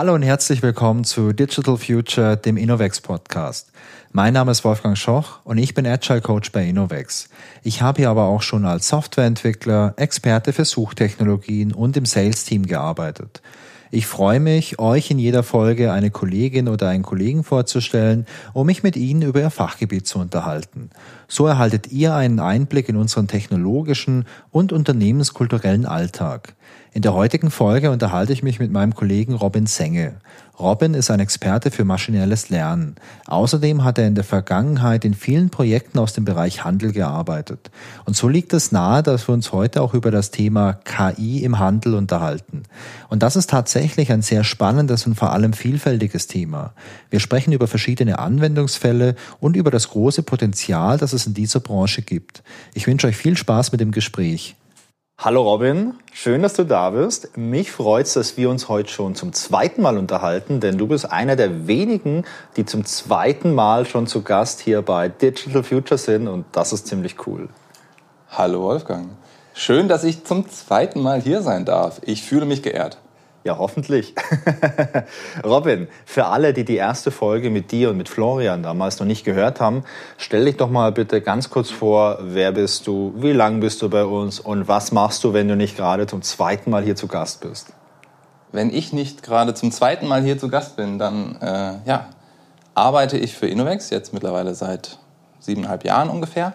Hallo und herzlich willkommen zu Digital Future, dem Innovex Podcast. Mein Name ist Wolfgang Schoch und ich bin Agile Coach bei Innovex. Ich habe hier aber auch schon als Softwareentwickler, Experte für Suchtechnologien und im Sales Team gearbeitet. Ich freue mich, euch in jeder Folge eine Kollegin oder einen Kollegen vorzustellen, um mich mit Ihnen über Ihr Fachgebiet zu unterhalten. So erhaltet ihr einen Einblick in unseren technologischen und unternehmenskulturellen Alltag. In der heutigen Folge unterhalte ich mich mit meinem Kollegen Robin Senge. Robin ist ein Experte für maschinelles Lernen. Außerdem hat er in der Vergangenheit in vielen Projekten aus dem Bereich Handel gearbeitet. Und so liegt es nahe, dass wir uns heute auch über das Thema KI im Handel unterhalten. Und das ist tatsächlich ein sehr spannendes und vor allem vielfältiges Thema. Wir sprechen über verschiedene Anwendungsfälle und über das große Potenzial, das es in dieser Branche gibt. Ich wünsche euch viel Spaß mit dem Gespräch. Hallo Robin, schön, dass du da bist. Mich freut es, dass wir uns heute schon zum zweiten Mal unterhalten, denn du bist einer der wenigen, die zum zweiten Mal schon zu Gast hier bei Digital Future sind und das ist ziemlich cool. Hallo Wolfgang, schön, dass ich zum zweiten Mal hier sein darf. Ich fühle mich geehrt. Ja, hoffentlich. Robin, für alle, die die erste Folge mit dir und mit Florian damals noch nicht gehört haben, stell dich doch mal bitte ganz kurz vor, wer bist du, wie lang bist du bei uns und was machst du, wenn du nicht gerade zum zweiten Mal hier zu Gast bist? Wenn ich nicht gerade zum zweiten Mal hier zu Gast bin, dann äh, ja, arbeite ich für Innovex, jetzt mittlerweile seit siebeneinhalb Jahren ungefähr.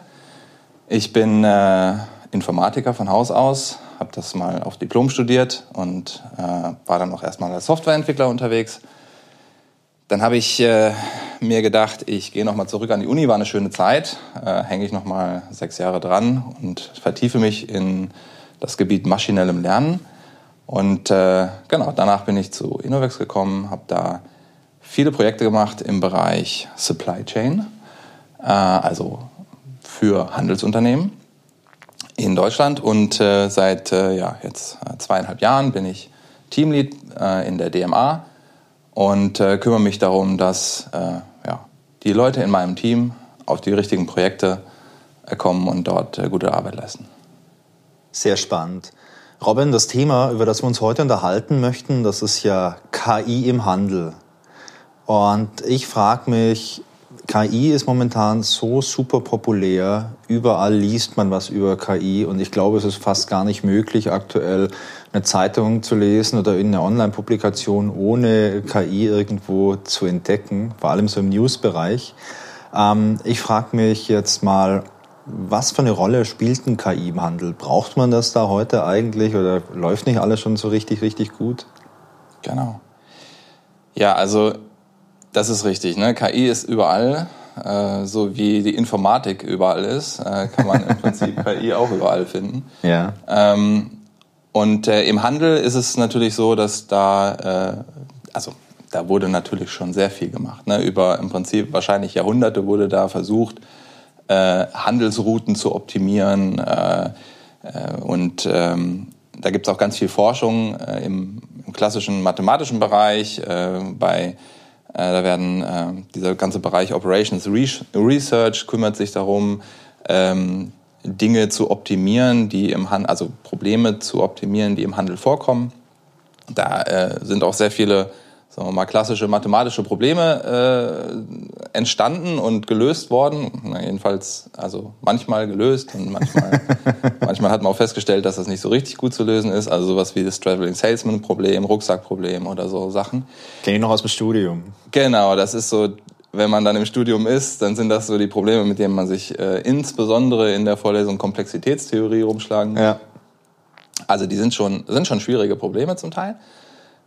Ich bin äh, Informatiker von Haus aus, habe das mal auf Diplom studiert und äh, war dann auch erstmal als Softwareentwickler unterwegs. Dann habe ich äh, mir gedacht, ich gehe nochmal zurück an die Uni, war eine schöne Zeit, äh, hänge ich nochmal sechs Jahre dran und vertiefe mich in das Gebiet maschinellem Lernen. Und äh, genau, danach bin ich zu Innovex gekommen, habe da viele Projekte gemacht im Bereich Supply Chain, äh, also für Handelsunternehmen in Deutschland und äh, seit äh, ja, jetzt äh, zweieinhalb Jahren bin ich Teamlead äh, in der DMA und äh, kümmere mich darum, dass äh, ja, die Leute in meinem Team auf die richtigen Projekte kommen und dort gute Arbeit leisten. Sehr spannend. Robin, das Thema, über das wir uns heute unterhalten möchten, das ist ja KI im Handel. Und ich frage mich, KI ist momentan so super populär. Überall liest man was über KI und ich glaube, es ist fast gar nicht möglich, aktuell eine Zeitung zu lesen oder in eine Online-Publikation ohne KI irgendwo zu entdecken, vor allem so im News-Bereich. Ähm, ich frage mich jetzt mal, was für eine Rolle spielt ein KI im Handel? Braucht man das da heute eigentlich oder läuft nicht alles schon so richtig, richtig gut? Genau. Ja, also das ist richtig. Ne? KI ist überall. Äh, so wie die Informatik überall ist, äh, kann man im Prinzip KI auch überall finden. Ja. Ähm, und äh, im Handel ist es natürlich so, dass da, äh, also da wurde natürlich schon sehr viel gemacht. Ne? Über im Prinzip wahrscheinlich Jahrhunderte wurde da versucht, äh, Handelsrouten zu optimieren. Äh, und ähm, da gibt es auch ganz viel Forschung im, im, klassischen mathematischen Bereich, bei da werden äh, dieser ganze Bereich Operations Research kümmert sich darum, ähm, Dinge zu optimieren, die im Handel, also Probleme zu optimieren, die im Handel vorkommen. Da äh, sind auch sehr viele sagen wir mal, klassische mathematische Probleme äh, entstanden und gelöst worden. Na, jedenfalls, also manchmal gelöst und manchmal, manchmal hat man auch festgestellt, dass das nicht so richtig gut zu lösen ist. Also sowas wie das Traveling Salesman Problem, Rucksackproblem oder so Sachen. Kenne ich noch aus dem Studium. Genau, das ist so, wenn man dann im Studium ist, dann sind das so die Probleme, mit denen man sich äh, insbesondere in der Vorlesung Komplexitätstheorie rumschlagen Ja. Also die sind schon, sind schon schwierige Probleme zum Teil.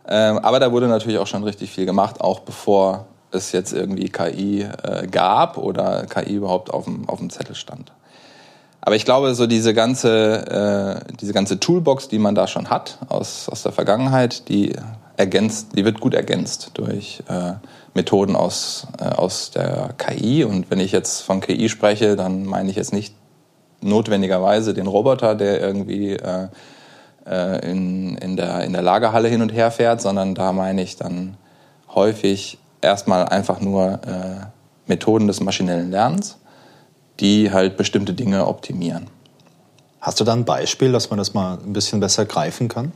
Ähm, aber da wurde natürlich auch schon richtig viel gemacht, auch bevor es jetzt irgendwie KI äh, gab oder KI überhaupt auf dem, auf dem Zettel stand. Aber ich glaube, so diese ganze, äh, diese ganze Toolbox, die man da schon hat aus, aus der Vergangenheit, die ergänzt, die wird gut ergänzt durch äh, Methoden aus, äh, aus der KI. Und wenn ich jetzt von KI spreche, dann meine ich jetzt nicht notwendigerweise den Roboter, der irgendwie äh, in, in, der, in der Lagerhalle hin und her fährt, sondern da meine ich dann häufig erstmal einfach nur äh, Methoden des maschinellen Lernens, die halt bestimmte Dinge optimieren. Hast du da ein Beispiel, dass man das mal ein bisschen besser greifen kann?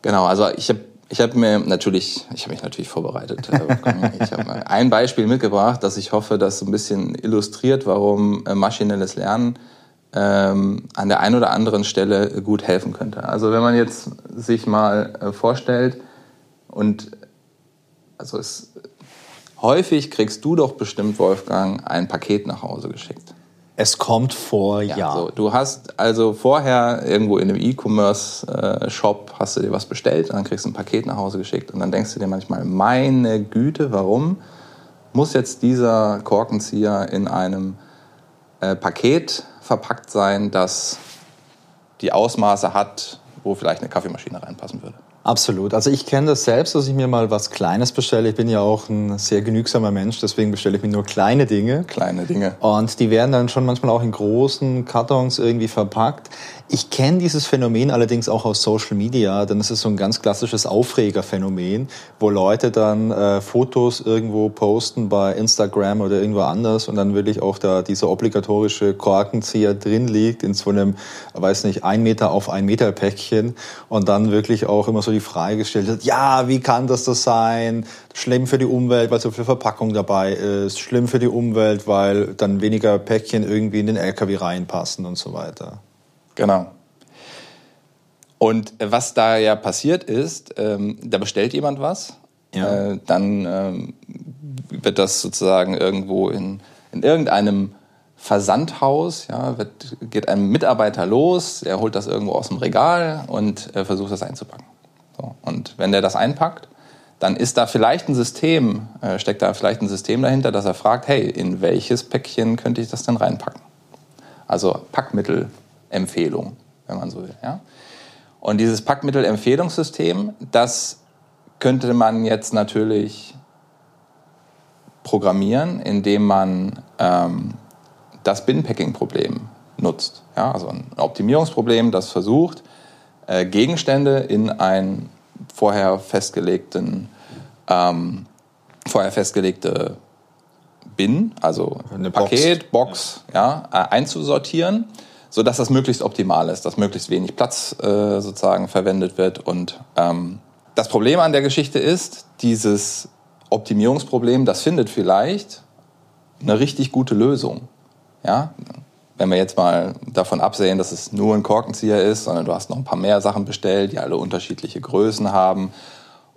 Genau, also ich habe Ich habe mir natürlich, ich habe mich natürlich vorbereitet. ich habe ein Beispiel mitgebracht, das ich hoffe, das so ein bisschen illustriert, warum äh, maschinelles Lernen ähm, an der einen oder anderen Stelle gut helfen könnte. Also wenn man jetzt sich mal äh, vorstellt und also es, häufig kriegst du doch bestimmt Wolfgang ein Paket nach Hause geschickt. Es kommt vor, ja. ja. So, du hast also vorher irgendwo in einem E-Commerce-Shop äh, hast du dir was bestellt dann kriegst du ein Paket nach Hause geschickt und dann denkst du dir manchmal, meine Güte, warum muss jetzt dieser Korkenzieher in einem äh, Paket verpackt sein, das die Ausmaße hat, wo vielleicht eine Kaffeemaschine reinpassen würde? Absolut. Also ich kenne das selbst, dass ich mir mal was Kleines bestelle. Ich bin ja auch ein sehr genügsamer Mensch, deswegen bestelle ich mir nur kleine Dinge. Kleine Dinge. Und die werden dann schon manchmal auch in großen Kartons irgendwie verpackt. Ich kenne dieses Phänomen allerdings auch aus Social Media, denn es ist so ein ganz klassisches Aufregerphänomen, wo Leute dann äh, Fotos irgendwo posten bei Instagram oder irgendwo anders und dann wirklich auch da dieser obligatorische Korkenzieher drin liegt in so einem, weiß nicht, ein Meter auf ein Meter Päckchen und dann wirklich auch immer so die Frage gestellt wird, ja, wie kann das das sein? Schlimm für die Umwelt, weil so viel Verpackung dabei ist, schlimm für die Umwelt, weil dann weniger Päckchen irgendwie in den LKW reinpassen und so weiter. Genau. Und was da ja passiert ist, ähm, da bestellt jemand was, ja. äh, dann ähm, wird das sozusagen irgendwo in, in irgendeinem Versandhaus, ja, wird, geht ein Mitarbeiter los, er holt das irgendwo aus dem Regal und äh, versucht das einzupacken. So. Und wenn der das einpackt, dann ist da vielleicht ein System, äh, steckt da vielleicht ein System dahinter, dass er fragt, hey, in welches Päckchen könnte ich das denn reinpacken? Also Packmittel Empfehlung, wenn man so will. Ja? Und dieses Packmittelempfehlungssystem, das könnte man jetzt natürlich programmieren, indem man ähm, das Bin-Packing-Problem nutzt. Ja? Also ein Optimierungsproblem, das versucht, äh, Gegenstände in einen vorher festgelegten ähm, vorher festgelegte Bin, also eine Paket, Box, Box ja, äh, einzusortieren so dass das möglichst optimal ist, dass möglichst wenig Platz äh, sozusagen verwendet wird. Und ähm, das Problem an der Geschichte ist, dieses Optimierungsproblem, das findet vielleicht eine richtig gute Lösung. Ja? Wenn wir jetzt mal davon absehen, dass es nur ein Korkenzieher ist, sondern du hast noch ein paar mehr Sachen bestellt, die alle unterschiedliche Größen haben.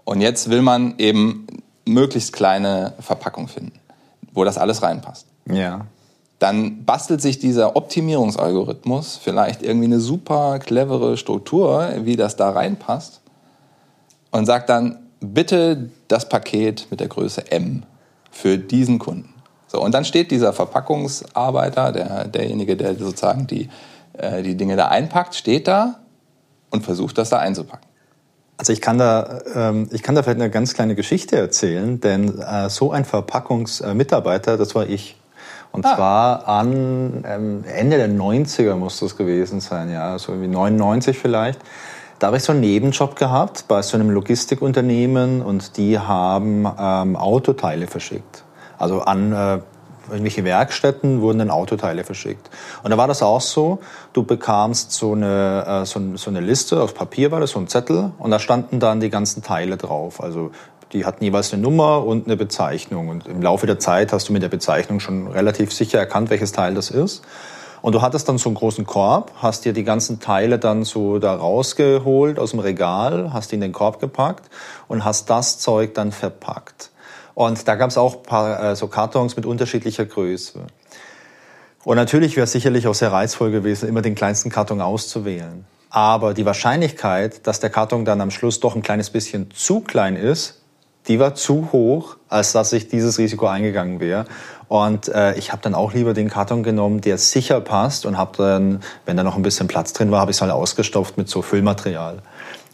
Und jetzt will man eben möglichst kleine Verpackung finden, wo das alles reinpasst. Ja dann bastelt sich dieser Optimierungsalgorithmus vielleicht irgendwie eine super clevere Struktur, wie das da reinpasst und sagt dann, bitte das Paket mit der Größe M für diesen Kunden. So, und dann steht dieser Verpackungsarbeiter, der, derjenige, der sozusagen die, äh, die Dinge da einpackt, steht da und versucht das da einzupacken. Also ich kann da, ähm, ich kann da vielleicht eine ganz kleine Geschichte erzählen, denn äh, so ein Verpackungsmitarbeiter, das war ich. Und ah. zwar an ähm, Ende der 90er muss das gewesen sein, ja, so wie 99 vielleicht. Da habe ich so einen Nebenjob gehabt bei so einem Logistikunternehmen und die haben ähm, Autoteile verschickt. Also an äh, irgendwelche Werkstätten wurden dann Autoteile verschickt. Und da war das auch so, du bekamst so eine, äh, so eine Liste, auf Papier war das, so ein Zettel, und da standen dann die ganzen Teile drauf. Also die hatten jeweils eine Nummer und eine Bezeichnung. Und im Laufe der Zeit hast du mit der Bezeichnung schon relativ sicher erkannt, welches Teil das ist. Und du hattest dann so einen großen Korb, hast dir die ganzen Teile dann so da rausgeholt aus dem Regal, hast die in den Korb gepackt und hast das Zeug dann verpackt. Und da gab es auch paar, äh, so Kartons mit unterschiedlicher Größe. Und natürlich wäre es sicherlich auch sehr reizvoll gewesen, immer den kleinsten Karton auszuwählen. Aber die Wahrscheinlichkeit, dass der Karton dann am Schluss doch ein kleines bisschen zu klein ist, die war zu hoch, als dass ich dieses Risiko eingegangen wäre. Und äh, ich habe dann auch lieber den Karton genommen, der sicher passt und habe dann, wenn da noch ein bisschen Platz drin war, habe ich es halt ausgestopft mit so Füllmaterial.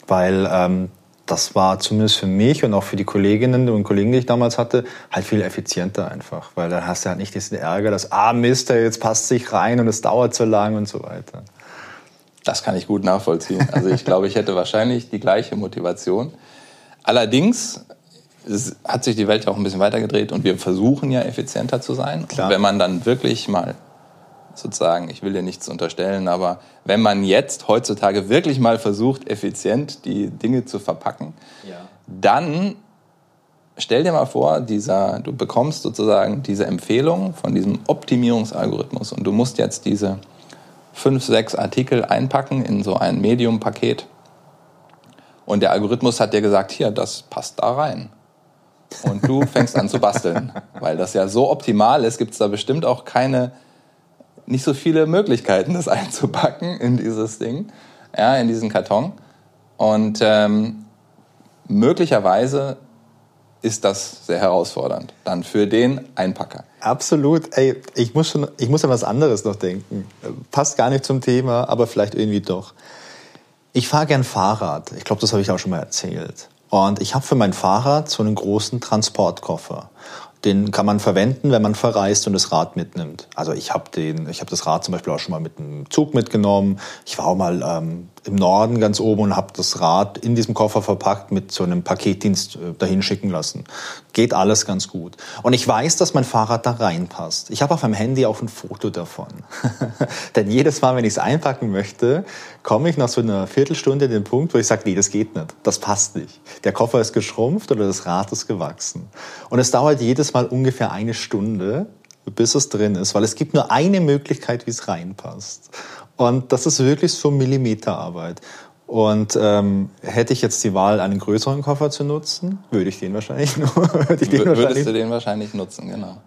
Weil ähm, das war zumindest für mich und auch für die Kolleginnen und Kollegen, die ich damals hatte, halt viel effizienter einfach. Weil dann hast du halt nicht diesen Ärger, dass, ah Mist, jetzt passt sich rein und es dauert so lang und so weiter. Das kann ich gut nachvollziehen. Also ich glaube, ich hätte wahrscheinlich die gleiche Motivation. Allerdings es hat sich die Welt ja auch ein bisschen weitergedreht und wir versuchen ja effizienter zu sein. Klar. Und wenn man dann wirklich mal sozusagen, ich will dir nichts unterstellen, aber wenn man jetzt heutzutage wirklich mal versucht, effizient die Dinge zu verpacken, ja. dann stell dir mal vor, dieser, du bekommst sozusagen diese Empfehlung von diesem Optimierungsalgorithmus und du musst jetzt diese fünf, sechs Artikel einpacken in so ein Medium-Paket. Und der Algorithmus hat dir gesagt, hier, das passt da rein. Und du fängst an zu basteln. Weil das ja so optimal ist, gibt es da bestimmt auch keine, nicht so viele Möglichkeiten, das einzupacken in dieses Ding, ja, in diesen Karton. Und ähm, möglicherweise ist das sehr herausfordernd. Dann für den Einpacker. Absolut. Ey, ich muss schon, ich muss an was anderes noch denken. Passt gar nicht zum Thema, aber vielleicht irgendwie doch. Ich fahre gern Fahrrad. Ich glaube, das habe ich auch schon mal erzählt. Und ich habe für mein Fahrrad so einen großen Transportkoffer. Den kann man verwenden, wenn man verreist und das Rad mitnimmt. Also ich habe den, ich habe das Rad zum Beispiel auch schon mal mit dem Zug mitgenommen. Ich war auch mal ähm, im Norden ganz oben und habe das Rad in diesem Koffer verpackt mit so einem Paketdienst äh, dahin schicken lassen. Geht alles ganz gut. Und ich weiß, dass mein Fahrrad da reinpasst. Ich habe auf meinem Handy auch ein Foto davon. Denn jedes Mal, wenn ich es einpacken möchte, komme ich nach so einer Viertelstunde in den Punkt, wo ich sage, nee, das geht nicht. Das passt nicht. Der Koffer ist geschrumpft oder das Rad ist gewachsen. Und es dauert jedes Mal ungefähr eine Stunde, bis es drin ist, weil es gibt nur eine Möglichkeit, wie es reinpasst. Und das ist wirklich so Millimeterarbeit. Und ähm, hätte ich jetzt die Wahl, einen größeren Koffer zu nutzen, würde ich den wahrscheinlich nur. würde ich den Würdest wahrscheinlich du den wahrscheinlich nutzen, genau.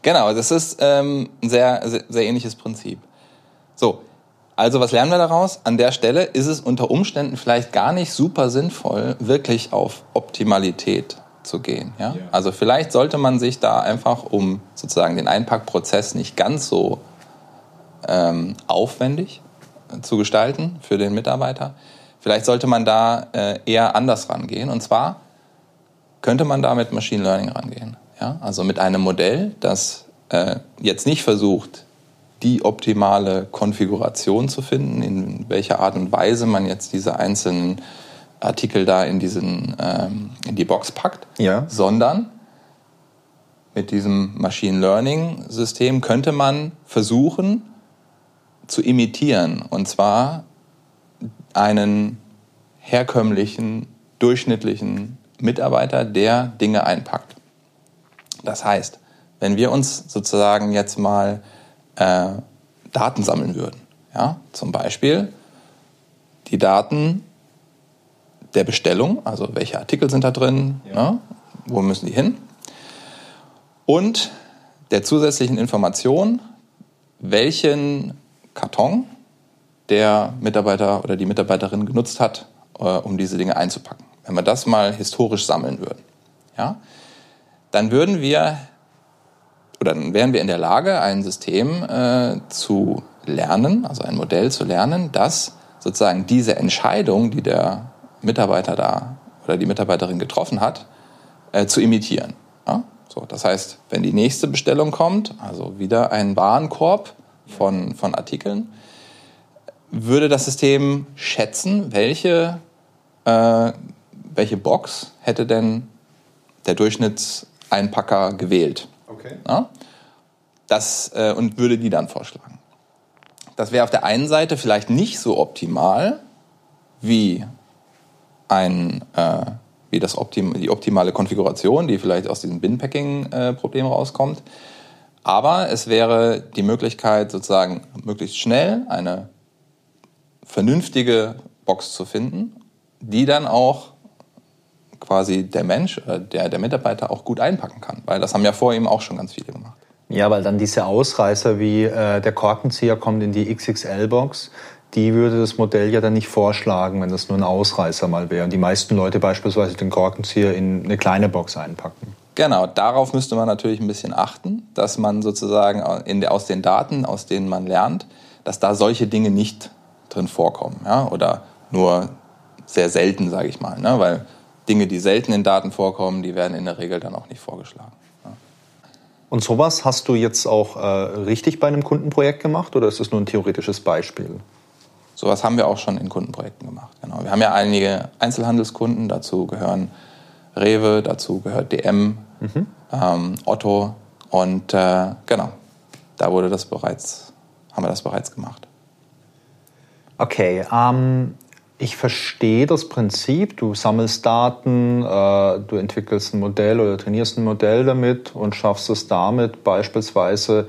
Genau, das ist ähm, ein sehr, sehr, sehr ähnliches Prinzip. So, also was lernen wir daraus? An der Stelle ist es unter Umständen vielleicht gar nicht super sinnvoll, wirklich auf Optimalität zu gehen. Ja? ja? Also vielleicht sollte man sich da einfach, um sozusagen den Einpackprozess nicht ganz so ähm, aufwendig zu gestalten für den Mitarbeiter. Vielleicht sollte man da äh, eher anders rangehen. Und zwar könnte man da mit Machine Learning rangehen. Ja? Also mit einem Modell, das äh, jetzt nicht versucht, die optimale Konfiguration zu finden, in welcher Art und Weise man jetzt diese einzelnen Artikel da in, diesen, ähm, in die Box packt, ja. sondern mit diesem Machine Learning System könnte man versuchen, zu imitieren. Und zwar einen herkömmlichen, durchschnittlichen Mitarbeiter, der Dinge einpackt. Das heißt, wenn wir uns sozusagen jetzt mal äh, Daten sammeln würden, ja, zum Beispiel die Daten der Bestellung, also welche Artikel sind da drin, ja. ne, wo müssen die hin, und der zusätzlichen Information, welchen Karton der Mitarbeiter oder die Mitarbeiterin genutzt hat, äh, um diese Dinge einzupacken. Wenn wir das mal historisch sammeln würden, ja, dann würden wir oder dann wären wir in der Lage, ein System äh, zu lernen, also ein Modell zu lernen, das sozusagen diese Entscheidung, die der Mitarbeiter da oder die Mitarbeiterin getroffen hat, äh, zu imitieren. Ja? So, das heißt, wenn die nächste Bestellung kommt, also wieder ein Warenkorb, von, von Artikeln, würde das System schätzen, welche, äh, welche Box hätte denn der Durchschnittseinpacker gewählt. Okay. Ja? Das, äh, und würde die dann vorschlagen. Das wäre auf der einen Seite vielleicht nicht so optimal wie ein äh, wie das Optim die optimale Konfiguration, die vielleicht aus diesem Bin-Packing-Problem rauskommt. Aber es wäre die Möglichkeit, sozusagen möglichst schnell eine vernünftige Box zu finden, die dann auch quasi der Mensch, äh, der, der Mitarbeiter auch gut einpacken kann. Weil das haben ja vor ihm auch schon ganz viele gemacht. Ja, weil dann diese Ausreißer wie äh, der Korkenzieher kommt in die XXL-Box, die würde das Modell ja dann nicht vorschlagen, wenn das nur ein Ausreißer mal wäre. Und die meisten Leute beispielsweise den Korkenzieher in eine kleine Box einpacken. Genau, darauf müsste man natürlich ein bisschen achten, dass man sozusagen der, aus den Daten, aus denen man lernt, dass da solche Dinge nicht drin vorkommen. Ja? Oder nur sehr selten, sage ich mal. Ne? Weil Dinge, die selten in Daten vorkommen, die werden in der Regel dann auch nicht vorgeschlagen. Ja? Und sowas hast du jetzt auch äh, richtig bei einem Kundenprojekt gemacht oder ist das nur ein theoretisches Beispiel? Sowas haben wir auch schon in Kundenprojekten gemacht. Genau. Wir haben ja einige Einzelhandelskunden, dazu gehören Rewe, dazu gehört DM, mhm. ähm, Otto und äh, genau, da wurde das bereits haben wir das bereits gemacht. Okay, ähm, ich verstehe das Prinzip. Du sammelst Daten, äh, du entwickelst ein Modell oder trainierst ein Modell damit und schaffst es damit beispielsweise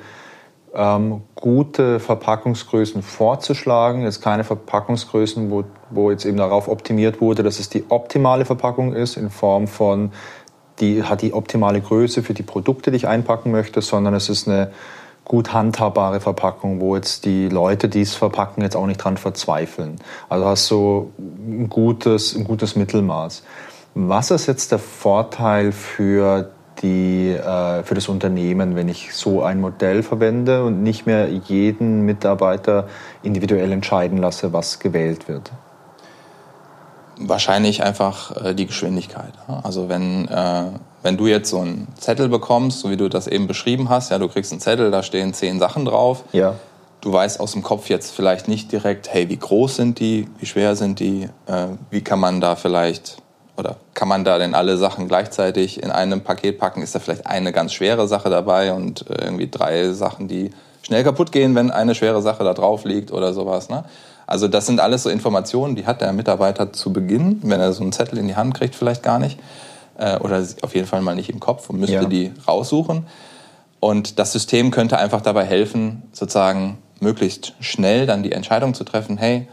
ähm, gute Verpackungsgrößen vorzuschlagen. Jetzt keine Verpackungsgrößen, wo, wo jetzt eben darauf optimiert wurde, dass es die optimale Verpackung ist in Form von die hat die optimale Größe für die Produkte, die ich einpacken möchte, sondern es ist eine gut handhabbare Verpackung, wo jetzt die Leute, die es verpacken, jetzt auch nicht dran verzweifeln. Also hast du ein gutes, ein gutes Mittelmaß. Was ist jetzt der Vorteil für, die, äh, für das Unternehmen, wenn ich so ein Modell verwende und nicht mehr jeden Mitarbeiter individuell entscheiden lasse, was gewählt wird? Wahrscheinlich einfach äh, die Geschwindigkeit. Also wenn, äh, wenn du jetzt so einen Zettel bekommst, so wie du das eben beschrieben hast, ja, du kriegst einen Zettel, da stehen zehn Sachen drauf. Ja. Du weißt aus dem Kopf jetzt vielleicht nicht direkt, hey, wie groß sind die, wie schwer sind die, äh, wie kann man da vielleicht oder kann man da denn alle Sachen gleichzeitig in einem Paket packen? Ist da vielleicht eine ganz schwere Sache dabei und äh, irgendwie drei Sachen, die schnell kaputt gehen, wenn eine schwere Sache da drauf liegt oder sowas. Ne? Also das sind alles so Informationen, die hat der Mitarbeiter zu Beginn, wenn er so einen Zettel in die Hand kriegt, vielleicht gar nicht. Äh, oder auf jeden Fall mal nicht im Kopf und müsste ja. die raussuchen. Und das System könnte einfach dabei helfen, sozusagen möglichst schnell dann die Entscheidung zu treffen, hey,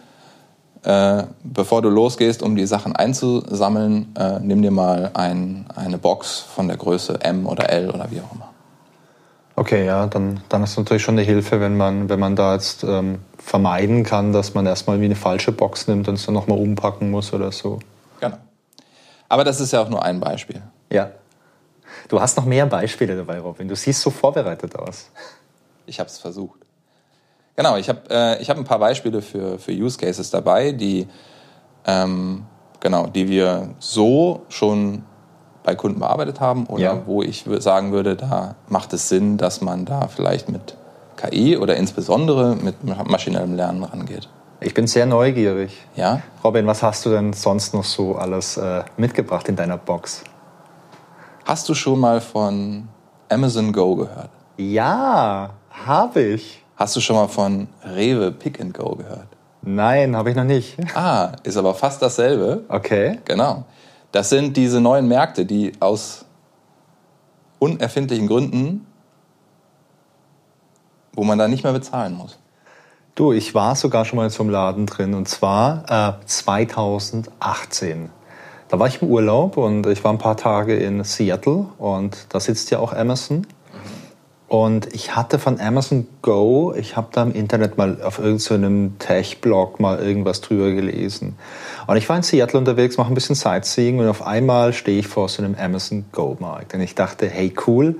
äh, bevor du losgehst, um die Sachen einzusammeln, äh, nimm dir mal ein, eine Box von der Größe M oder L oder wie auch immer. Okay, ja, dann, dann ist natürlich schon eine Hilfe, wenn man, wenn man da jetzt ähm, vermeiden kann, dass man erstmal wie eine falsche Box nimmt und es dann nochmal umpacken muss oder so. Genau. Aber das ist ja auch nur ein Beispiel. Ja. Du hast noch mehr Beispiele dabei, Robin. Du siehst so vorbereitet aus. Ich habe es versucht. Genau, ich habe äh, hab ein paar Beispiele für, für Use Cases dabei, die, ähm, genau, die wir so schon bei Kunden bearbeitet haben oder ja. wo ich sagen würde, da macht es Sinn, dass man da vielleicht mit KI oder insbesondere mit maschinellem Lernen rangeht. Ich bin sehr neugierig. Ja? Robin, was hast du denn sonst noch so alles äh, mitgebracht in deiner Box? Hast du schon mal von Amazon Go gehört? Ja, habe ich. Hast du schon mal von Rewe Pick and Go gehört? Nein, habe ich noch nicht. Ah, ist aber fast dasselbe. Okay. Genau. Das sind diese neuen Märkte, die aus unerfindlichen Gründen, wo man da nicht mehr bezahlen muss. Du, ich war sogar schon mal in so einem Laden drin und zwar äh, 2018. Da war ich im Urlaub und ich war ein paar Tage in Seattle und da sitzt ja auch Amazon. Und ich hatte von Amazon Go, ich habe da im Internet mal auf irgendeinem Tech-Blog mal irgendwas drüber gelesen. Und ich war in Seattle unterwegs, mache ein bisschen Sightseeing und auf einmal stehe ich vor so einem Amazon Go-Markt. Und ich dachte, hey cool,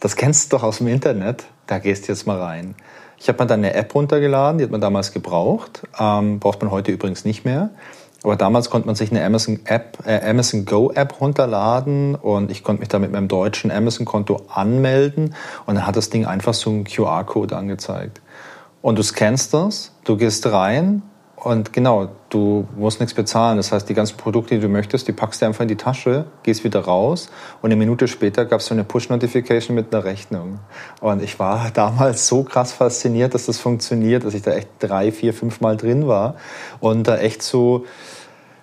das kennst du doch aus dem Internet, da gehst du jetzt mal rein. Ich habe mir dann eine App runtergeladen, die hat man damals gebraucht, ähm, braucht man heute übrigens nicht mehr. Aber damals konnte man sich eine Amazon App, äh, Amazon Go App runterladen und ich konnte mich da mit meinem deutschen Amazon Konto anmelden und dann hat das Ding einfach so einen QR-Code angezeigt. Und du scannst das, du gehst rein und genau, du musst nichts bezahlen. Das heißt, die ganzen Produkte, die du möchtest, die packst du einfach in die Tasche, gehst wieder raus und eine Minute später gab es so eine Push-Notification mit einer Rechnung. Und ich war damals so krass fasziniert, dass das funktioniert, dass ich da echt drei, vier, fünf Mal drin war und da echt so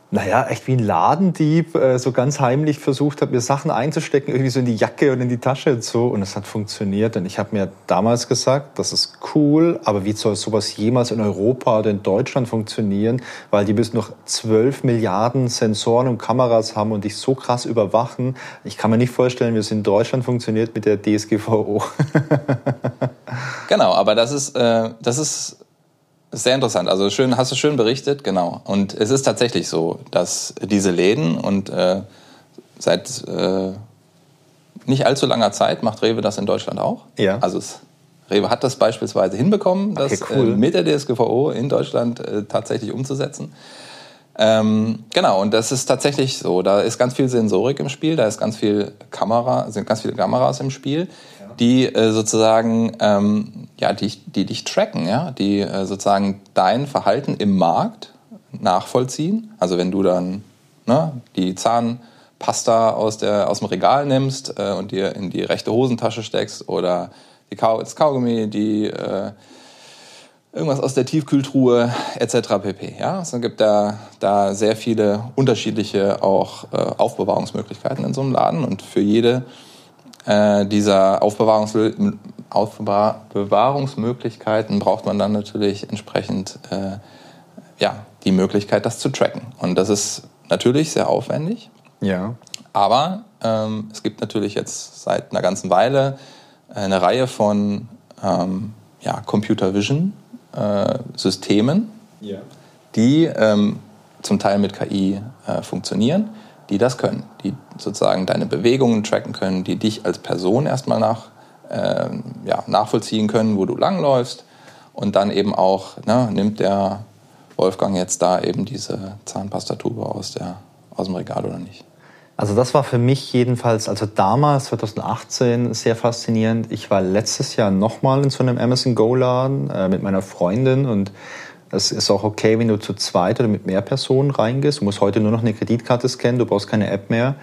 naja, echt wie ein Ladendieb, äh, so ganz heimlich versucht habe, mir Sachen einzustecken, irgendwie so in die Jacke und in die Tasche und so. Und es hat funktioniert. Und ich habe mir damals gesagt, das ist cool, aber wie soll sowas jemals in Europa oder in Deutschland funktionieren? Weil die müssen noch zwölf Milliarden Sensoren und Kameras haben und dich so krass überwachen. Ich kann mir nicht vorstellen, wie es in Deutschland funktioniert mit der DSGVO. genau, aber das ist, äh, das ist sehr interessant. Also schön, hast du schön berichtet, genau. Und es ist tatsächlich so, dass diese Läden und äh, seit äh, nicht allzu langer Zeit macht Rewe das in Deutschland auch. Ja. Also es, Rewe hat das beispielsweise hinbekommen, das okay, cool. äh, mit der DSGVO in Deutschland äh, tatsächlich umzusetzen. Ähm, genau, und das ist tatsächlich so. Da ist ganz viel Sensorik im Spiel, da ist ganz viel Kamera, sind ganz viele Kameras im Spiel die äh, sozusagen ähm, ja, die, die dich tracken, ja, die äh, sozusagen dein Verhalten im Markt nachvollziehen. Also wenn du dann ne, die Zahnpasta aus, der, aus dem Regal nimmst äh, und dir in die rechte Hosentasche steckst oder die Kau das Kaugummi, die, äh, irgendwas aus der Tiefkühltruhe etc. pp. Ja, es gibt da, da sehr viele unterschiedliche auch äh, Aufbewahrungsmöglichkeiten in so einem Laden und für jede äh, dieser Aufbewahrungs Aufbewahrungsmöglichkeiten braucht man dann natürlich entsprechend äh, ja, die Möglichkeit, das zu tracken. Und das ist natürlich sehr aufwendig. Ja. Aber ähm, es gibt natürlich jetzt seit einer ganzen Weile eine Reihe von ähm, ja, Computer Vision äh, Systemen, ja. die ähm, zum Teil mit KI äh, funktionieren, die das können, die sozusagen deine Bewegungen tracken können, die dich als Person erstmal nach, äh, ja, nachvollziehen können, wo du langläufst und dann eben auch, ne, nimmt der Wolfgang jetzt da eben diese Zahnpastatube aus, der, aus dem Regal oder nicht. Also das war für mich jedenfalls, also damals, 2018, sehr faszinierend. Ich war letztes Jahr nochmal in so einem Amazon Go-Laden äh, mit meiner Freundin und es ist auch okay, wenn du zu zweit oder mit mehr Personen reingehst. Du musst heute nur noch eine Kreditkarte scannen, du brauchst keine App mehr.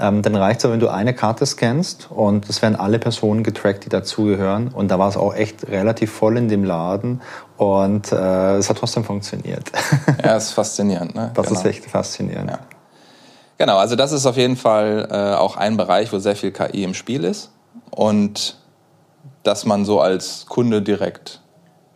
Ähm, dann reicht es aber, wenn du eine Karte scannst und es werden alle Personen getrackt, die dazugehören. Und da war es auch echt relativ voll in dem Laden und äh, es hat trotzdem funktioniert. Ja, ist faszinierend. Ne? Das genau. ist echt faszinierend. Ja. Genau, also das ist auf jeden Fall äh, auch ein Bereich, wo sehr viel KI im Spiel ist und dass man so als Kunde direkt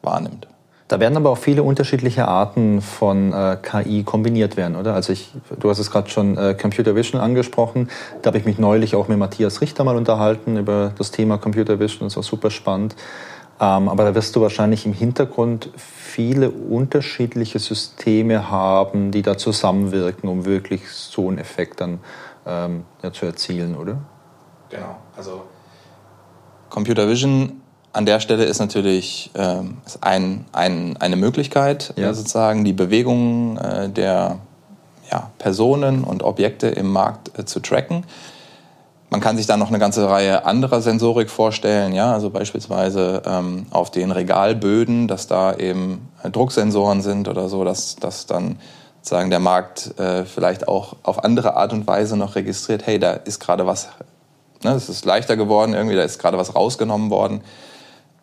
wahrnimmt. Da werden aber auch viele unterschiedliche Arten von äh, KI kombiniert werden, oder? Also ich, du hast es gerade schon äh, Computer Vision angesprochen. Da habe ich mich neulich auch mit Matthias Richter mal unterhalten über das Thema Computer Vision. Das war super spannend. Ähm, aber da wirst du wahrscheinlich im Hintergrund viele unterschiedliche Systeme haben, die da zusammenwirken, um wirklich so einen Effekt dann ähm, ja, zu erzielen, oder? Genau. Also Computer Vision an der Stelle ist natürlich ähm, ist ein, ein, eine Möglichkeit, ja. sozusagen die Bewegungen äh, der ja, Personen und Objekte im Markt äh, zu tracken. Man kann sich dann noch eine ganze Reihe anderer Sensorik vorstellen, ja, also beispielsweise ähm, auf den Regalböden, dass da eben äh, Drucksensoren sind oder so, dass, dass dann sozusagen der Markt äh, vielleicht auch auf andere Art und Weise noch registriert, hey, da ist gerade was, ne, es ist leichter geworden, irgendwie, da ist gerade was rausgenommen worden,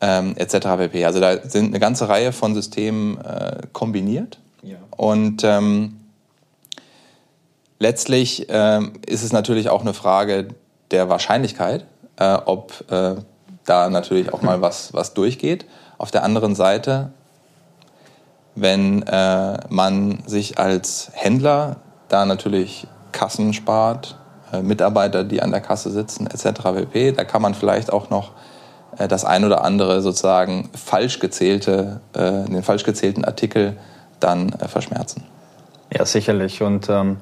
ähm, etc. pp. Also da sind eine ganze Reihe von Systemen äh, kombiniert. Ja. Und ähm, letztlich ähm, ist es natürlich auch eine Frage der Wahrscheinlichkeit, äh, ob äh, da natürlich auch mal was, was durchgeht. Auf der anderen Seite, wenn äh, man sich als Händler da natürlich Kassen spart, äh, Mitarbeiter, die an der Kasse sitzen, etc. pp., da kann man vielleicht auch noch das ein oder andere sozusagen falsch gezählte, äh, den falsch gezählten Artikel dann verschmerzen. Ja, sicherlich. Und ähm,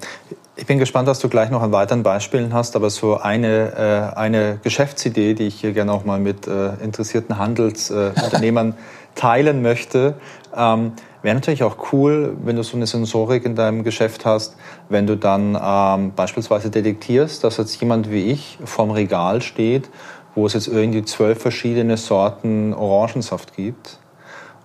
ich bin gespannt, dass du gleich noch an weiteren Beispielen hast, aber so eine, äh, eine Geschäftsidee, die ich hier gerne auch mal mit äh, interessierten Handelsunternehmern teilen möchte, ähm, wäre natürlich auch cool, wenn du so eine Sensorik in deinem Geschäft hast, wenn du dann ähm, beispielsweise detektierst, dass jetzt jemand wie ich vorm Regal steht, wo es jetzt irgendwie zwölf verschiedene Sorten Orangensaft gibt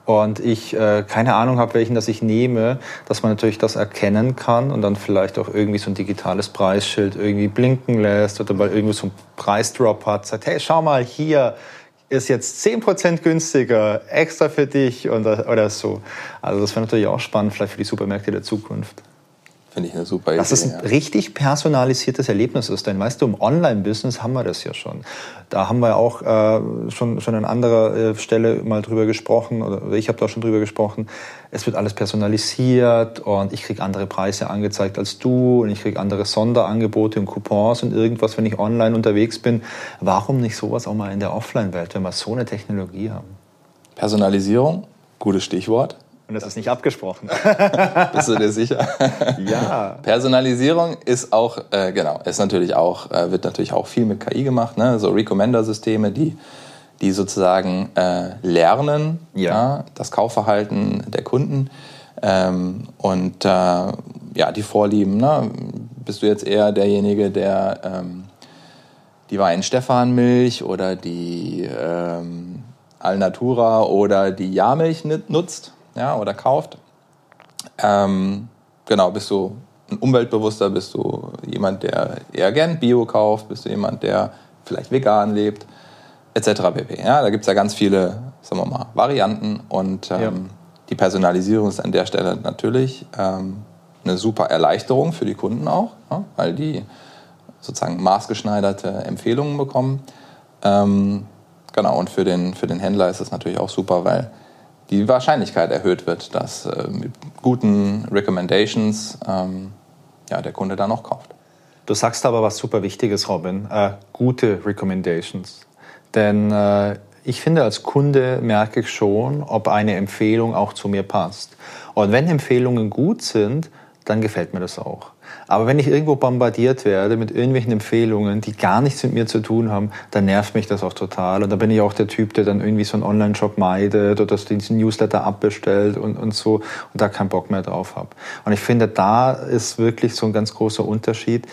und ich äh, keine Ahnung habe, welchen das ich nehme, dass man natürlich das erkennen kann und dann vielleicht auch irgendwie so ein digitales Preisschild irgendwie blinken lässt oder weil irgendwie so ein Preisdrop hat, sagt, hey, schau mal, hier ist jetzt 10% günstiger, extra für dich oder, oder so. Also das wäre natürlich auch spannend, vielleicht für die Supermärkte der Zukunft. Finde ich eine super Idee. Das ist ein ja. richtig personalisiertes Erlebnis ist. Denn weißt du, im Online-Business haben wir das ja schon. Da haben wir auch äh, schon, schon an anderer äh, Stelle mal drüber gesprochen, oder ich habe da schon drüber gesprochen. Es wird alles personalisiert und ich kriege andere Preise angezeigt als du und ich kriege andere Sonderangebote und Coupons und irgendwas, wenn ich online unterwegs bin. Warum nicht sowas auch mal in der Offline-Welt, wenn wir so eine Technologie haben? Personalisierung, gutes Stichwort. Und das ist nicht abgesprochen. Bist du dir sicher? ja. Personalisierung ist auch, äh, genau, ist natürlich auch, äh, wird natürlich auch viel mit KI gemacht, ne? so Recommender-Systeme, die, die sozusagen äh, lernen ja. ja. das Kaufverhalten der Kunden ähm, und äh, ja, die Vorlieben. Ne? Bist du jetzt eher derjenige, der ähm, die Wein-Stefan-Milch oder die ähm, Alnatura oder die Jahrmilch nutzt? Ja, oder kauft. Ähm, genau, bist du ein Umweltbewusster, bist du jemand, der eher gern Bio kauft, bist du jemand, der vielleicht vegan lebt, etc. pp. Ja, da gibt es ja ganz viele sagen wir mal, Varianten und ähm, ja. die Personalisierung ist an der Stelle natürlich ähm, eine super Erleichterung für die Kunden auch, ja, weil die sozusagen maßgeschneiderte Empfehlungen bekommen. Ähm, genau, und für den, für den Händler ist es natürlich auch super, weil die Wahrscheinlichkeit erhöht wird, dass äh, mit guten Recommendations ähm, ja, der Kunde dann auch kauft. Du sagst aber was super Wichtiges, Robin. Äh, gute Recommendations. Denn äh, ich finde, als Kunde merke ich schon, ob eine Empfehlung auch zu mir passt. Und wenn Empfehlungen gut sind, dann gefällt mir das auch. Aber wenn ich irgendwo bombardiert werde mit irgendwelchen Empfehlungen, die gar nichts mit mir zu tun haben, dann nervt mich das auch total. Und da bin ich auch der Typ, der dann irgendwie so einen Online-Shop meidet oder diesen Newsletter abbestellt und, und so und da keinen Bock mehr drauf habe. Und ich finde, da ist wirklich so ein ganz großer Unterschied,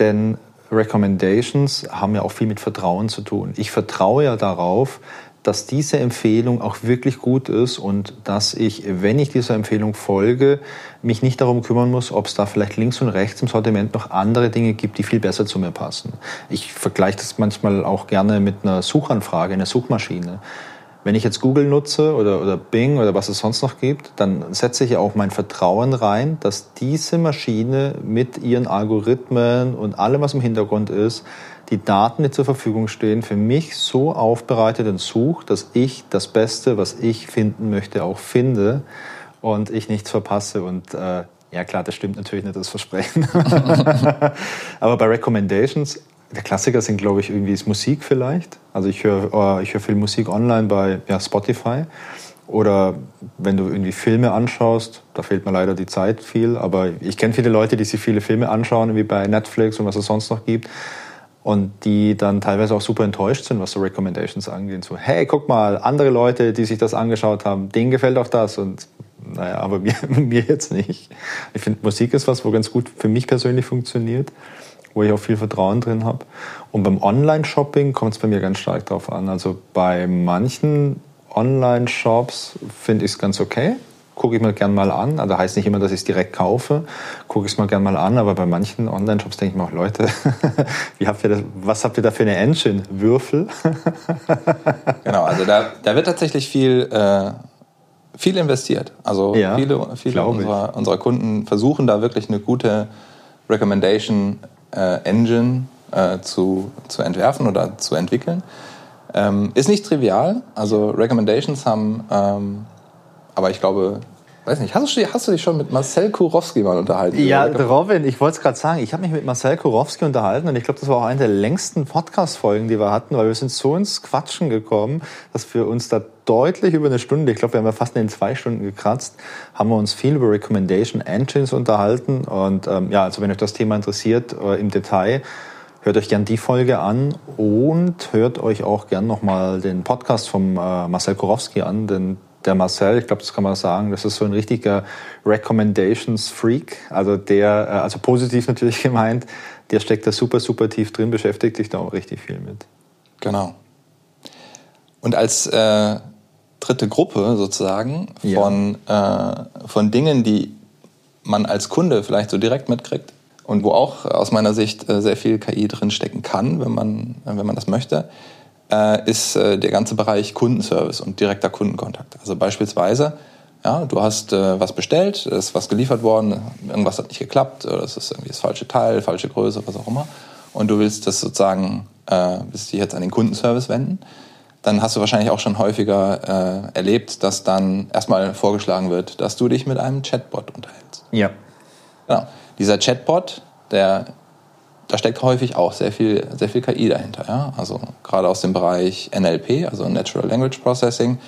denn Recommendations haben ja auch viel mit Vertrauen zu tun. Ich vertraue ja darauf, dass diese Empfehlung auch wirklich gut ist und dass ich, wenn ich dieser Empfehlung folge, mich nicht darum kümmern muss, ob es da vielleicht links und rechts im Sortiment noch andere Dinge gibt, die viel besser zu mir passen. Ich vergleiche das manchmal auch gerne mit einer Suchanfrage, einer Suchmaschine. Wenn ich jetzt Google nutze oder, oder Bing oder was es sonst noch gibt, dann setze ich auch mein Vertrauen rein, dass diese Maschine mit ihren Algorithmen und allem, was im Hintergrund ist, die Daten, die zur Verfügung stehen, für mich so aufbereitet und sucht, dass ich das Beste, was ich finden möchte, auch finde und ich nichts verpasse. Und äh, ja klar, das stimmt natürlich nicht, das Versprechen. Aber bei Recommendations, der Klassiker sind, glaube ich, irgendwie ist Musik vielleicht. Also ich höre äh, hör viel Musik online bei ja, Spotify. Oder wenn du irgendwie Filme anschaust, da fehlt mir leider die Zeit viel, aber ich kenne viele Leute, die sich viele Filme anschauen, wie bei Netflix und was es sonst noch gibt und die dann teilweise auch super enttäuscht sind, was so Recommendations angeht. So, hey, guck mal, andere Leute, die sich das angeschaut haben, denen gefällt auch das und naja, aber mir, mir jetzt nicht. Ich finde, Musik ist was, wo ganz gut für mich persönlich funktioniert, wo ich auch viel Vertrauen drin habe. Und beim Online-Shopping kommt es bei mir ganz stark drauf an. Also bei manchen Online-Shops finde ich es ganz okay gucke ich mir gern mal an. Also heißt nicht immer, dass ich es direkt kaufe, gucke ich es mal gern mal an, aber bei manchen Online-Shops denke ich mir auch, Leute, wie habt ihr das, was habt ihr da für eine Engine? Würfel? genau, also da, da wird tatsächlich viel, äh, viel investiert. Also ja, viele, viele unserer, unserer, Kunden versuchen da wirklich eine gute Recommendation äh, Engine äh, zu, zu entwerfen oder zu entwickeln. Ähm, ist nicht trivial. Also Recommendations haben ähm, aber ich glaube, weiß nicht, hast du, hast du dich schon mit Marcel Kurowski mal unterhalten? Ja, Robin, ich wollte es gerade sagen, ich habe mich mit Marcel Kurowski unterhalten und ich glaube, das war auch eine der längsten Podcast-Folgen, die wir hatten, weil wir sind so ins Quatschen gekommen, dass wir uns da deutlich über eine Stunde, ich glaube, wir haben ja fast in zwei Stunden gekratzt, haben wir uns viel über Recommendation Engines unterhalten und ähm, ja, also wenn euch das Thema interessiert äh, im Detail, Hört euch gern die Folge an und hört euch auch gern nochmal den Podcast vom äh, Marcel Kurowski an, denn der Marcel, ich glaube, das kann man sagen, das ist so ein richtiger Recommendations-Freak. Also der, äh, also positiv natürlich gemeint, der steckt da super, super tief drin, beschäftigt sich da auch richtig viel mit. Genau. Und als äh, dritte Gruppe sozusagen von, ja. äh, von Dingen, die man als Kunde vielleicht so direkt mitkriegt und wo auch aus meiner Sicht äh, sehr viel KI drinstecken kann, wenn man, wenn man das möchte, äh, ist äh, der ganze Bereich Kundenservice und direkter Kundenkontakt. Also beispielsweise, ja, du hast äh, was bestellt, ist was geliefert worden, irgendwas hat nicht geklappt, oder es ist irgendwie das falsche Teil, falsche Größe, was auch immer, und du willst das sozusagen, äh, willst dich jetzt an den Kundenservice wenden, dann hast du wahrscheinlich auch schon häufiger äh, erlebt, dass dann erstmal vorgeschlagen wird, dass du dich mit einem Chatbot unterhältst. Ja. Genau. Dieser Chatbot, der da steckt häufig auch sehr viel, sehr viel KI dahinter. Ja? Also gerade aus dem Bereich NLP, also Natural Language Processing.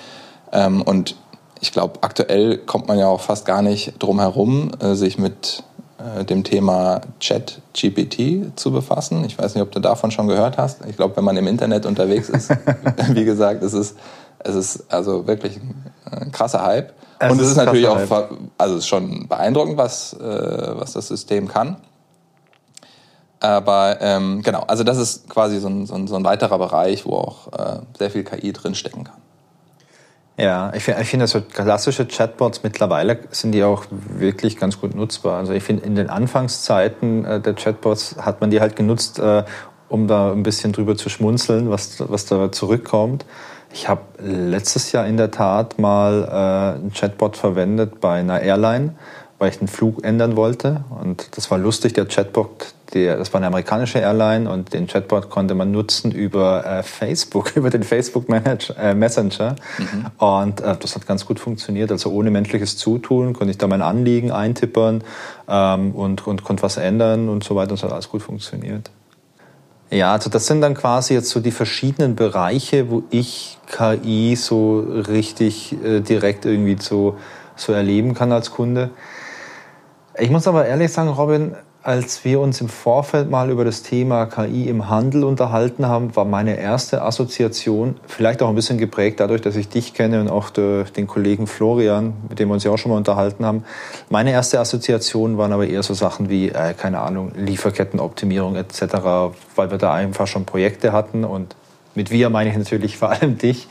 Ähm, und ich glaube, aktuell kommt man ja auch fast gar nicht drum herum, äh, sich mit äh, dem Thema Chat GPT zu befassen. Ich weiß nicht, ob du davon schon gehört hast. Ich glaube, wenn man im Internet unterwegs ist, wie gesagt, es ist, es ist also wirklich ein, krasser Hype. Es und es ist, ist natürlich auch, also es ist schon beeindruckend, was, äh, was das System kann. Aber ähm, genau, also das ist quasi so ein, so ein, so ein weiterer Bereich, wo auch äh, sehr viel KI drinstecken kann. Ja, ich finde, ich find, so klassische Chatbots mittlerweile sind die auch wirklich ganz gut nutzbar. Also ich finde, in den Anfangszeiten äh, der Chatbots hat man die halt genutzt, äh, um da ein bisschen drüber zu schmunzeln, was, was da zurückkommt. Ich habe letztes Jahr in der Tat mal äh, einen Chatbot verwendet bei einer Airline, weil ich den Flug ändern wollte. Und das war lustig. Der Chatbot, der, das war eine amerikanische Airline und den Chatbot konnte man nutzen über äh, Facebook, über den Facebook Manage, äh, Messenger. Mhm. Und äh, das hat ganz gut funktioniert. Also ohne menschliches Zutun konnte ich da mein Anliegen eintippern ähm, und, und konnte was ändern und so weiter. Und es hat alles gut funktioniert. Ja, also das sind dann quasi jetzt so die verschiedenen Bereiche, wo ich KI so richtig äh, direkt irgendwie so, so erleben kann als Kunde. Ich muss aber ehrlich sagen, Robin, als wir uns im Vorfeld mal über das Thema KI im Handel unterhalten haben, war meine erste Assoziation vielleicht auch ein bisschen geprägt dadurch, dass ich dich kenne und auch den Kollegen Florian, mit dem wir uns ja auch schon mal unterhalten haben. Meine erste Assoziation waren aber eher so Sachen wie, äh, keine Ahnung, Lieferkettenoptimierung etc., weil wir da einfach schon Projekte hatten und mit wir meine ich natürlich vor allem dich.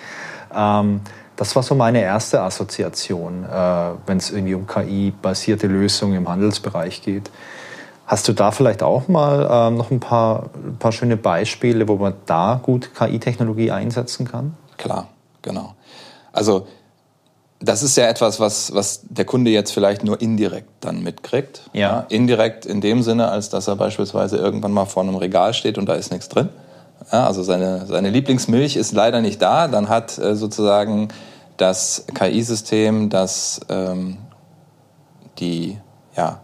Ähm, das war so meine erste Assoziation, äh, wenn es irgendwie um KI-basierte Lösungen im Handelsbereich geht. Hast du da vielleicht auch mal ähm, noch ein paar, ein paar schöne Beispiele, wo man da gut KI-Technologie einsetzen kann? Klar, genau. Also das ist ja etwas, was, was der Kunde jetzt vielleicht nur indirekt dann mitkriegt. Ja. ja. Indirekt in dem Sinne, als dass er beispielsweise irgendwann mal vor einem Regal steht und da ist nichts drin. Ja, also seine, seine Lieblingsmilch ist leider nicht da. Dann hat äh, sozusagen das KI-System, das ähm, die ja,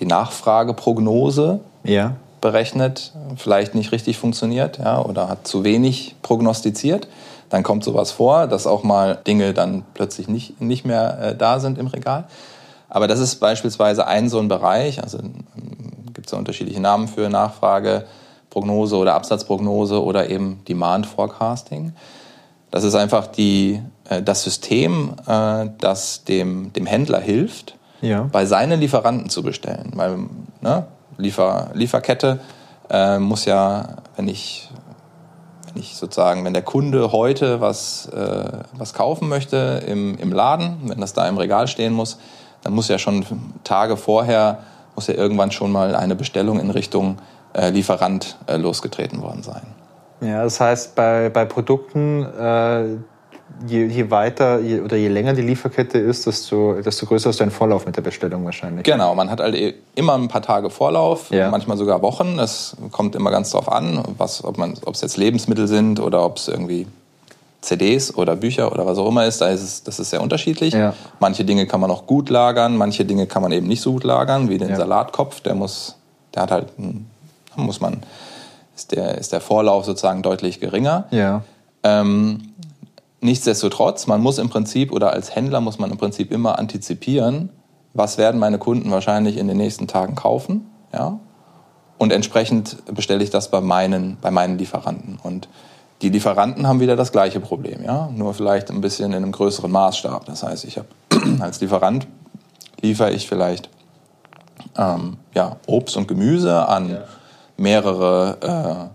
die Nachfrageprognose ja. berechnet, vielleicht nicht richtig funktioniert ja, oder hat zu wenig prognostiziert. Dann kommt sowas vor, dass auch mal Dinge dann plötzlich nicht, nicht mehr äh, da sind im Regal. Aber das ist beispielsweise ein so ein Bereich, also ähm, gibt es ja unterschiedliche Namen für Nachfrageprognose oder Absatzprognose oder eben Demand Forecasting. Das ist einfach die, äh, das System, äh, das dem, dem Händler hilft, ja. bei seinen Lieferanten zu bestellen. Weil ne, Liefer, Lieferkette äh, muss ja, wenn ich, wenn ich sozusagen, wenn der Kunde heute was, äh, was kaufen möchte im, im Laden, wenn das da im Regal stehen muss, dann muss ja schon Tage vorher, muss ja irgendwann schon mal eine Bestellung in Richtung Lieferant äh, losgetreten worden sein. Ja, das heißt, bei, bei Produkten, äh, je, je weiter je, oder je länger die Lieferkette ist, desto, desto größer ist dein Vorlauf mit der Bestellung wahrscheinlich. Genau, man hat halt eh immer ein paar Tage Vorlauf, ja. manchmal sogar Wochen. Es kommt immer ganz drauf an, was, ob es jetzt Lebensmittel sind oder ob es irgendwie CDs oder Bücher oder was auch immer ist, da ist es, das ist sehr unterschiedlich. Ja. Manche Dinge kann man auch gut lagern, manche Dinge kann man eben nicht so gut lagern, wie den ja. Salatkopf, der muss, der hat halt, muss man, ist der, ist der Vorlauf sozusagen deutlich geringer. Ja. Ähm, Nichtsdestotrotz, man muss im Prinzip oder als Händler muss man im Prinzip immer antizipieren, was werden meine Kunden wahrscheinlich in den nächsten Tagen kaufen, ja? Und entsprechend bestelle ich das bei meinen, bei meinen Lieferanten. Und die Lieferanten haben wieder das gleiche Problem, ja? Nur vielleicht ein bisschen in einem größeren Maßstab. Das heißt, ich habe als Lieferant liefere ich vielleicht ähm, ja, Obst und Gemüse an mehrere,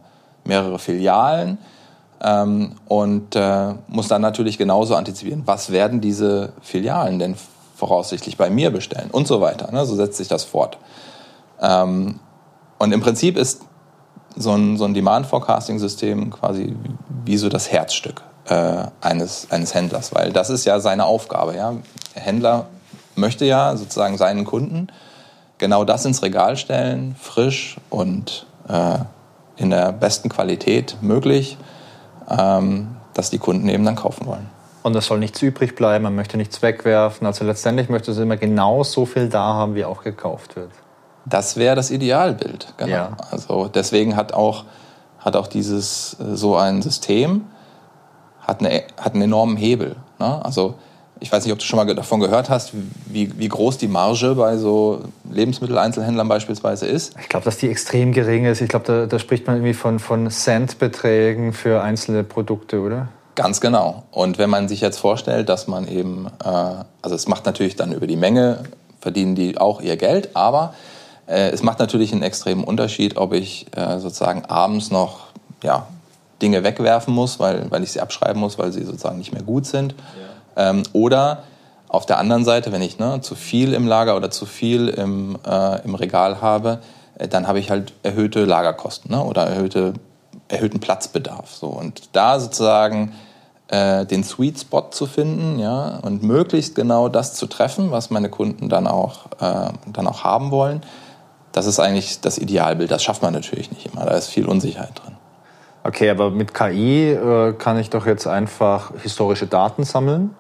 äh, mehrere Filialen ähm, und äh, muss dann natürlich genauso antizipieren, was werden diese Filialen denn voraussichtlich bei mir bestellen und so weiter. Ne? So setzt sich das fort. Ähm, und im Prinzip ist so ein, so ein Demand-Forecasting-System quasi wie so das Herzstück äh, eines, eines Händlers, weil das ist ja seine Aufgabe. Ja? Der Händler möchte ja sozusagen seinen Kunden genau das ins Regal stellen, frisch und in der besten Qualität möglich ähm, dass die Kunden eben dann kaufen wollen. Und es soll nichts übrig bleiben, man möchte nichts wegwerfen. Also letztendlich möchte es immer genau so viel da haben, wie auch gekauft wird. Das wäre das Idealbild, genau. Ja. Also deswegen hat auch, hat auch dieses äh, so ein System hat, eine, hat einen enormen Hebel. Ne? Also ich weiß nicht, ob du schon mal davon gehört hast, wie, wie groß die Marge bei so Lebensmitteleinzelhändlern beispielsweise ist. Ich glaube, dass die extrem gering ist. Ich glaube, da, da, spricht man irgendwie von, von Centbeträgen für einzelne Produkte, oder? Ganz genau. Und wenn man sich jetzt vorstellt, dass man eben, äh, also es macht natürlich dann über die Menge, verdienen die auch ihr Geld, aber äh, es macht natürlich einen extremen Unterschied, ob ich äh, sozusagen abends noch ja, Dinge wegwerfen muss, weil, weil ich sie abschreiben muss, weil sie sozusagen nicht mehr gut sind. Ja ähm, oder auf der anderen Seite, wenn ich ne, zu viel im Lager oder zu viel im, äh, im Regal habe, äh, dann habe ich halt erhöhte Lagerkosten ne, oder erhöhte, erhöhten Platzbedarf. So. Und da sozusagen äh, den Sweet Spot zu finden, ja, und möglichst genau das zu treffen, was meine Kunden dann auch, äh, dann auch haben wollen. Das ist eigentlich das Idealbild. Das schafft man natürlich nicht immer. Da ist viel Unsicherheit drin. Okay, aber mit KI äh, kann ich doch jetzt einfach historische Daten sammeln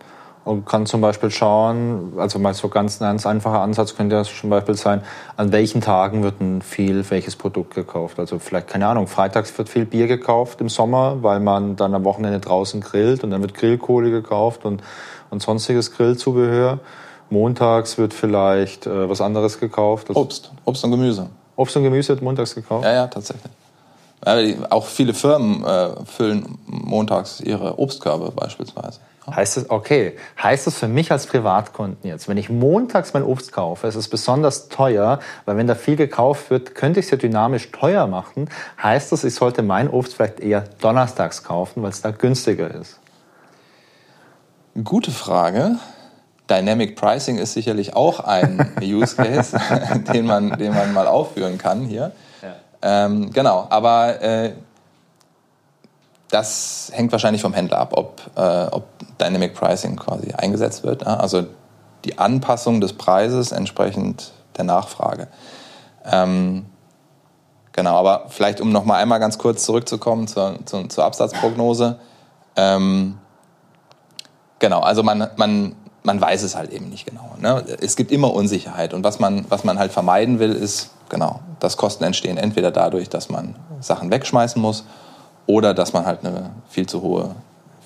und kann zum Beispiel schauen, also mal so ganz ein einfacher Ansatz könnte ja zum Beispiel sein, an welchen Tagen wird denn viel welches Produkt gekauft. Also vielleicht, keine Ahnung, freitags wird viel Bier gekauft im Sommer, weil man dann am Wochenende draußen grillt und dann wird Grillkohle gekauft und, und sonstiges Grillzubehör. Montags wird vielleicht äh, was anderes gekauft. Also Obst, Obst und Gemüse. Obst und Gemüse wird montags gekauft? Ja, ja, tatsächlich. Auch viele Firmen äh, füllen montags ihre Obstkörbe beispielsweise. Heißt es, okay, heißt es für mich als Privatkunden jetzt, wenn ich montags mein Obst kaufe, ist es besonders teuer, weil wenn da viel gekauft wird, könnte ich es ja dynamisch teuer machen. Heißt das, ich sollte mein Obst vielleicht eher donnerstags kaufen, weil es da günstiger ist? Gute Frage. Dynamic Pricing ist sicherlich auch ein Use Case, den, man, den man mal aufführen kann hier. Ähm, genau, aber äh, das hängt wahrscheinlich vom Händler ab, ob, äh, ob Dynamic Pricing quasi eingesetzt wird. Ja? Also die Anpassung des Preises entsprechend der Nachfrage. Ähm, genau, aber vielleicht um noch mal einmal ganz kurz zurückzukommen zur, zur, zur Absatzprognose. Ähm, genau, also man, man, man weiß es halt eben nicht genau. Ne? Es gibt immer Unsicherheit und was man, was man halt vermeiden will, ist genau, dass Kosten entstehen entweder dadurch, dass man Sachen wegschmeißen muss oder dass man halt eine viel zu hohe,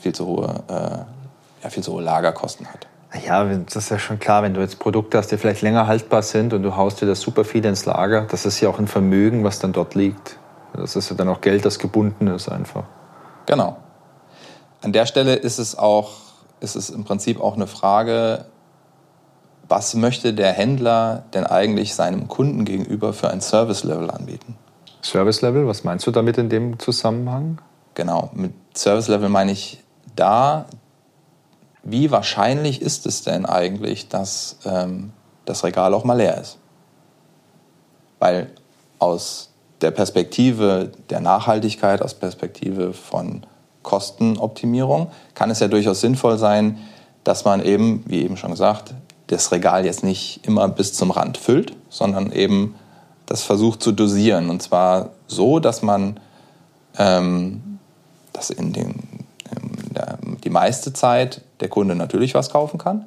viel zu hohe, äh, ja, viel zu hohe Lagerkosten hat. Ja, das ist ja schon klar, wenn du jetzt Produkte hast, die vielleicht länger haltbar sind und du haust dir das super viel ins Lager, das ist ja auch ein Vermögen, was dann dort liegt. Das ist ja dann auch Geld, das gebunden ist einfach. Genau. An der Stelle ist es auch, ist es im Prinzip auch eine Frage, was möchte der Händler denn eigentlich seinem Kunden gegenüber für ein Service-Level anbieten? Service-Level, was meinst du damit in dem Zusammenhang? Genau, mit Service-Level meine ich da, wie wahrscheinlich ist es denn eigentlich, dass ähm, das Regal auch mal leer ist? Weil aus der Perspektive der Nachhaltigkeit, aus Perspektive von Kostenoptimierung, kann es ja durchaus sinnvoll sein, dass man eben, wie eben schon gesagt, das Regal jetzt nicht immer bis zum Rand füllt, sondern eben das versucht zu dosieren. Und zwar so, dass man ähm, dass in den, in der, die meiste Zeit der Kunde natürlich was kaufen kann,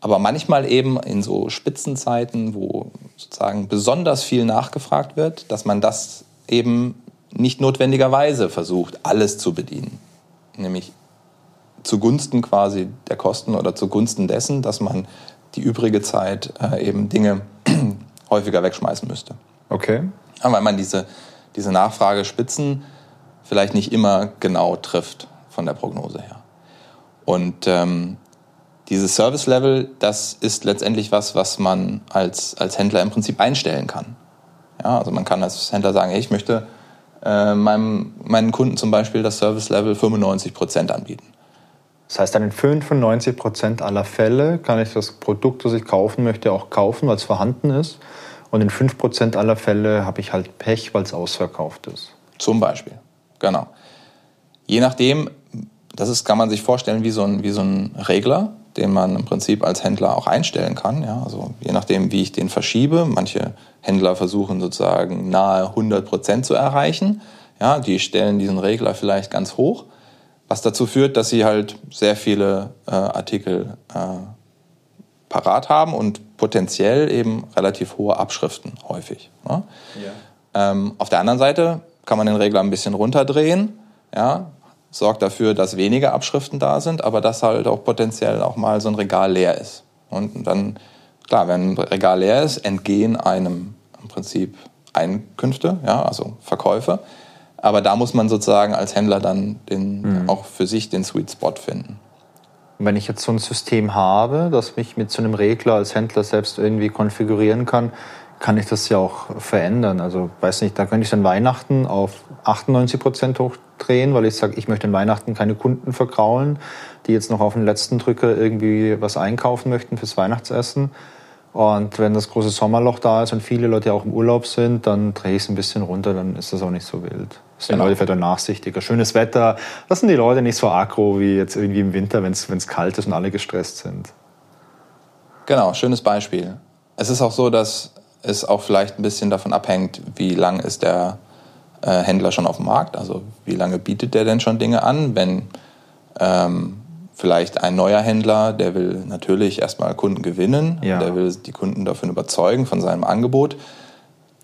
aber manchmal eben in so Spitzenzeiten, wo sozusagen besonders viel nachgefragt wird, dass man das eben nicht notwendigerweise versucht, alles zu bedienen. Nämlich zugunsten quasi der Kosten oder zugunsten dessen, dass man die übrige Zeit äh, eben Dinge häufiger wegschmeißen müsste. Okay. Ja, weil man diese, diese Nachfragespitzen vielleicht nicht immer genau trifft von der Prognose her. Und ähm, dieses Service-Level, das ist letztendlich was, was man als, als Händler im Prinzip einstellen kann. Ja, also man kann als Händler sagen, ich möchte äh, meinem, meinen Kunden zum Beispiel das Service-Level 95 Prozent anbieten. Das heißt, dann in 95 Prozent aller Fälle kann ich das Produkt, das ich kaufen möchte, auch kaufen, weil es vorhanden ist. Und in 5 Prozent aller Fälle habe ich halt Pech, weil es ausverkauft ist. Zum Beispiel, genau. Je nachdem, das ist, kann man sich vorstellen wie so ein, wie so ein Regler, den man im Prinzip als Händler auch einstellen kann. Ja? Also je nachdem, wie ich den verschiebe. Manche Händler versuchen sozusagen nahe 100 Prozent zu erreichen. Ja, die stellen diesen Regler vielleicht ganz hoch was dazu führt, dass sie halt sehr viele äh, Artikel äh, parat haben und potenziell eben relativ hohe Abschriften häufig. Ne? Ja. Ähm, auf der anderen Seite kann man den Regler ein bisschen runterdrehen, ja, sorgt dafür, dass weniger Abschriften da sind, aber dass halt auch potenziell auch mal so ein Regal leer ist. Und dann, klar, wenn ein Regal leer ist, entgehen einem im Prinzip Einkünfte, ja, also Verkäufe. Aber da muss man sozusagen als Händler dann den, mhm. auch für sich den Sweet Spot finden. wenn ich jetzt so ein System habe, das mich mit so einem Regler als Händler selbst irgendwie konfigurieren kann, kann ich das ja auch verändern. Also weiß nicht, da könnte ich dann Weihnachten auf 98 Prozent hochdrehen, weil ich sage, ich möchte in Weihnachten keine Kunden vergraulen, die jetzt noch auf den letzten Drücker irgendwie was einkaufen möchten fürs Weihnachtsessen. Und wenn das große Sommerloch da ist und viele Leute auch im Urlaub sind, dann drehe ich es ein bisschen runter, dann ist das auch nicht so wild. Das sind genau. Leute vielleicht nachsichtiger. Schönes Wetter, das sind die Leute nicht so aggro wie jetzt irgendwie im Winter, wenn es kalt ist und alle gestresst sind. Genau, schönes Beispiel. Es ist auch so, dass es auch vielleicht ein bisschen davon abhängt, wie lang ist der äh, Händler schon auf dem Markt, also wie lange bietet der denn schon Dinge an, wenn ähm, vielleicht ein neuer Händler, der will natürlich erstmal Kunden gewinnen, ja. der will die Kunden davon überzeugen von seinem Angebot,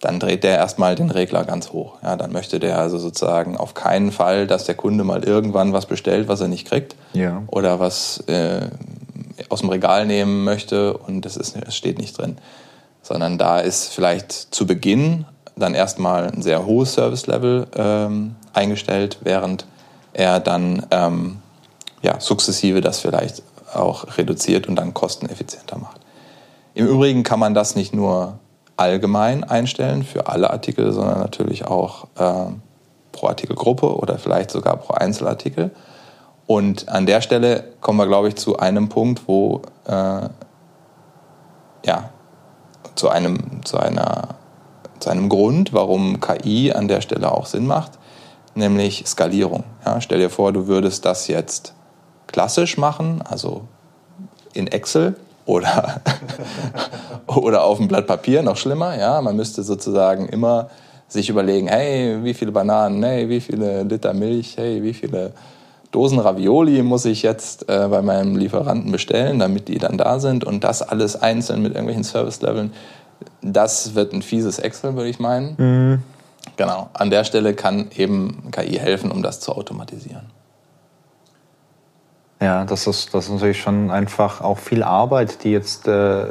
dann dreht der erstmal den Regler ganz hoch. Ja, dann möchte der also sozusagen auf keinen Fall, dass der Kunde mal irgendwann was bestellt, was er nicht kriegt ja. oder was äh, aus dem Regal nehmen möchte und ist, es steht nicht drin. Sondern da ist vielleicht zu Beginn dann erstmal ein sehr hohes Service-Level ähm, eingestellt, während er dann ähm, ja, sukzessive das vielleicht auch reduziert und dann kosteneffizienter macht. Im Übrigen kann man das nicht nur allgemein einstellen für alle Artikel, sondern natürlich auch äh, pro Artikelgruppe oder vielleicht sogar pro Einzelartikel. Und an der Stelle kommen wir, glaube ich, zu einem Punkt, wo äh, ja, zu einem, zu, einer, zu einem Grund, warum KI an der Stelle auch Sinn macht, nämlich Skalierung. Ja, stell dir vor, du würdest das jetzt klassisch machen, also in Excel oder, oder auf dem Blatt Papier, noch schlimmer. Ja, man müsste sozusagen immer sich überlegen, hey, wie viele Bananen, hey, wie viele Liter Milch, hey, wie viele Dosen Ravioli muss ich jetzt äh, bei meinem Lieferanten bestellen, damit die dann da sind und das alles einzeln mit irgendwelchen Service-Leveln. Das wird ein fieses Excel, würde ich meinen. Mhm. Genau. An der Stelle kann eben KI helfen, um das zu automatisieren. Ja, das ist, das ist natürlich schon einfach auch viel Arbeit, die jetzt äh,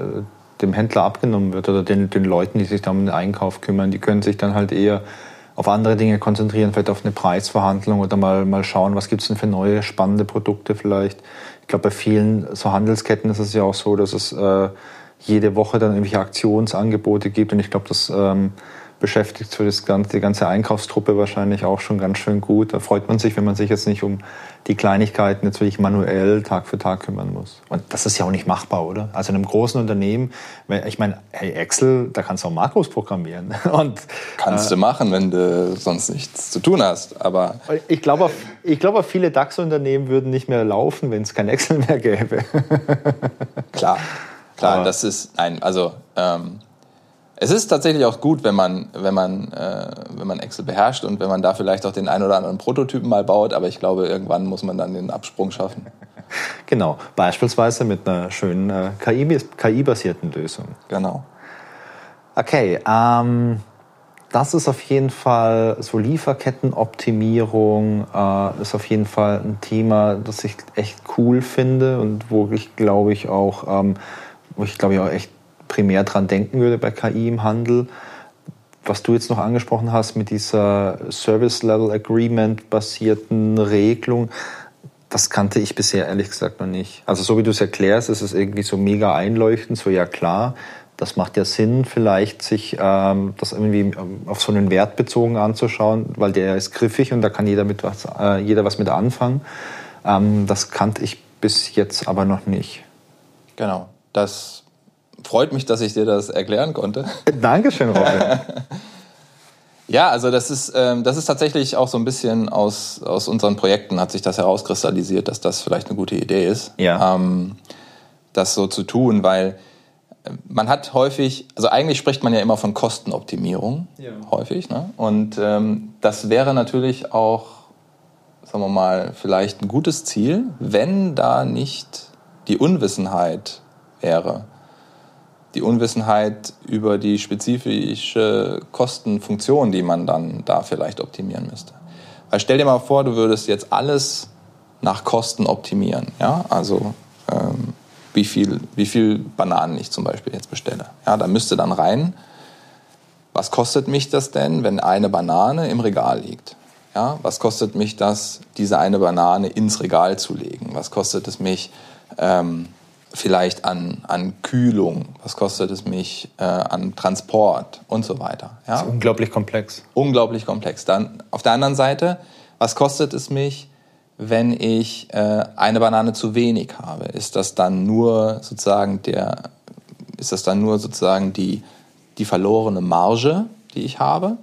dem Händler abgenommen wird oder den, den Leuten, die sich da um den Einkauf kümmern. Die können sich dann halt eher auf andere Dinge konzentrieren, vielleicht auf eine Preisverhandlung oder mal, mal schauen, was gibt es denn für neue spannende Produkte vielleicht. Ich glaube, bei vielen so Handelsketten ist es ja auch so, dass es äh, jede Woche dann irgendwelche Aktionsangebote gibt und ich glaube, das ähm, beschäftigt so das ganze, die ganze Einkaufstruppe wahrscheinlich auch schon ganz schön gut. Da freut man sich, wenn man sich jetzt nicht um die Kleinigkeiten jetzt wirklich manuell Tag für Tag kümmern muss. Und das ist ja auch nicht machbar, oder? Also in einem großen Unternehmen, ich meine, hey, Excel, da kannst du auch Makros programmieren. Und, kannst äh, du machen, wenn du sonst nichts zu tun hast. Aber ich glaube, ich glaube, viele DAX-Unternehmen würden nicht mehr laufen, wenn es kein Excel mehr gäbe. klar, klar, Aber das ist ein, also ähm, es ist tatsächlich auch gut, wenn man, wenn man, äh, wenn man Excel beherrscht und wenn man da vielleicht auch den einen oder anderen Prototypen mal baut, aber ich glaube, irgendwann muss man dann den Absprung schaffen. Genau, beispielsweise mit einer schönen äh, KI-basierten Lösung. Genau. Okay, ähm, das ist auf jeden Fall so Lieferkettenoptimierung äh, ist auf jeden Fall ein Thema, das ich echt cool finde und wo ich glaube ich auch, ähm, wo ich glaube ich auch echt primär dran denken würde bei KI im Handel. Was du jetzt noch angesprochen hast mit dieser Service Level Agreement basierten Regelung, das kannte ich bisher ehrlich gesagt noch nicht. Also so wie du es erklärst, ist es irgendwie so mega einleuchtend, so ja klar, das macht ja Sinn, vielleicht sich ähm, das irgendwie ähm, auf so einen Wert bezogen anzuschauen, weil der ist griffig und da kann jeder, mit was, äh, jeder was mit anfangen. Ähm, das kannte ich bis jetzt aber noch nicht. Genau, das freut mich, dass ich dir das erklären konnte. Dankeschön, Robin. ja, also das ist, ähm, das ist tatsächlich auch so ein bisschen aus, aus unseren Projekten hat sich das herauskristallisiert, dass das vielleicht eine gute Idee ist, ja. ähm, das so zu tun, weil äh, man hat häufig, also eigentlich spricht man ja immer von Kostenoptimierung, ja. häufig, ne? und ähm, das wäre natürlich auch, sagen wir mal, vielleicht ein gutes Ziel, wenn da nicht die Unwissenheit wäre die Unwissenheit über die spezifische Kostenfunktion, die man dann da vielleicht optimieren müsste. Weil stell dir mal vor, du würdest jetzt alles nach Kosten optimieren. Ja? Also ähm, wie, viel, wie viel Bananen ich zum Beispiel jetzt bestelle. Ja, da müsste dann rein, was kostet mich das denn, wenn eine Banane im Regal liegt? Ja, was kostet mich das, diese eine Banane ins Regal zu legen? Was kostet es mich, ähm, vielleicht an, an Kühlung, was kostet es mich äh, an Transport und so weiter. Ja? Das ist unglaublich komplex. Unglaublich komplex. Dann auf der anderen Seite, was kostet es mich, wenn ich äh, eine Banane zu wenig habe? Ist das dann nur sozusagen der ist das dann nur sozusagen die, die verlorene Marge, die ich habe?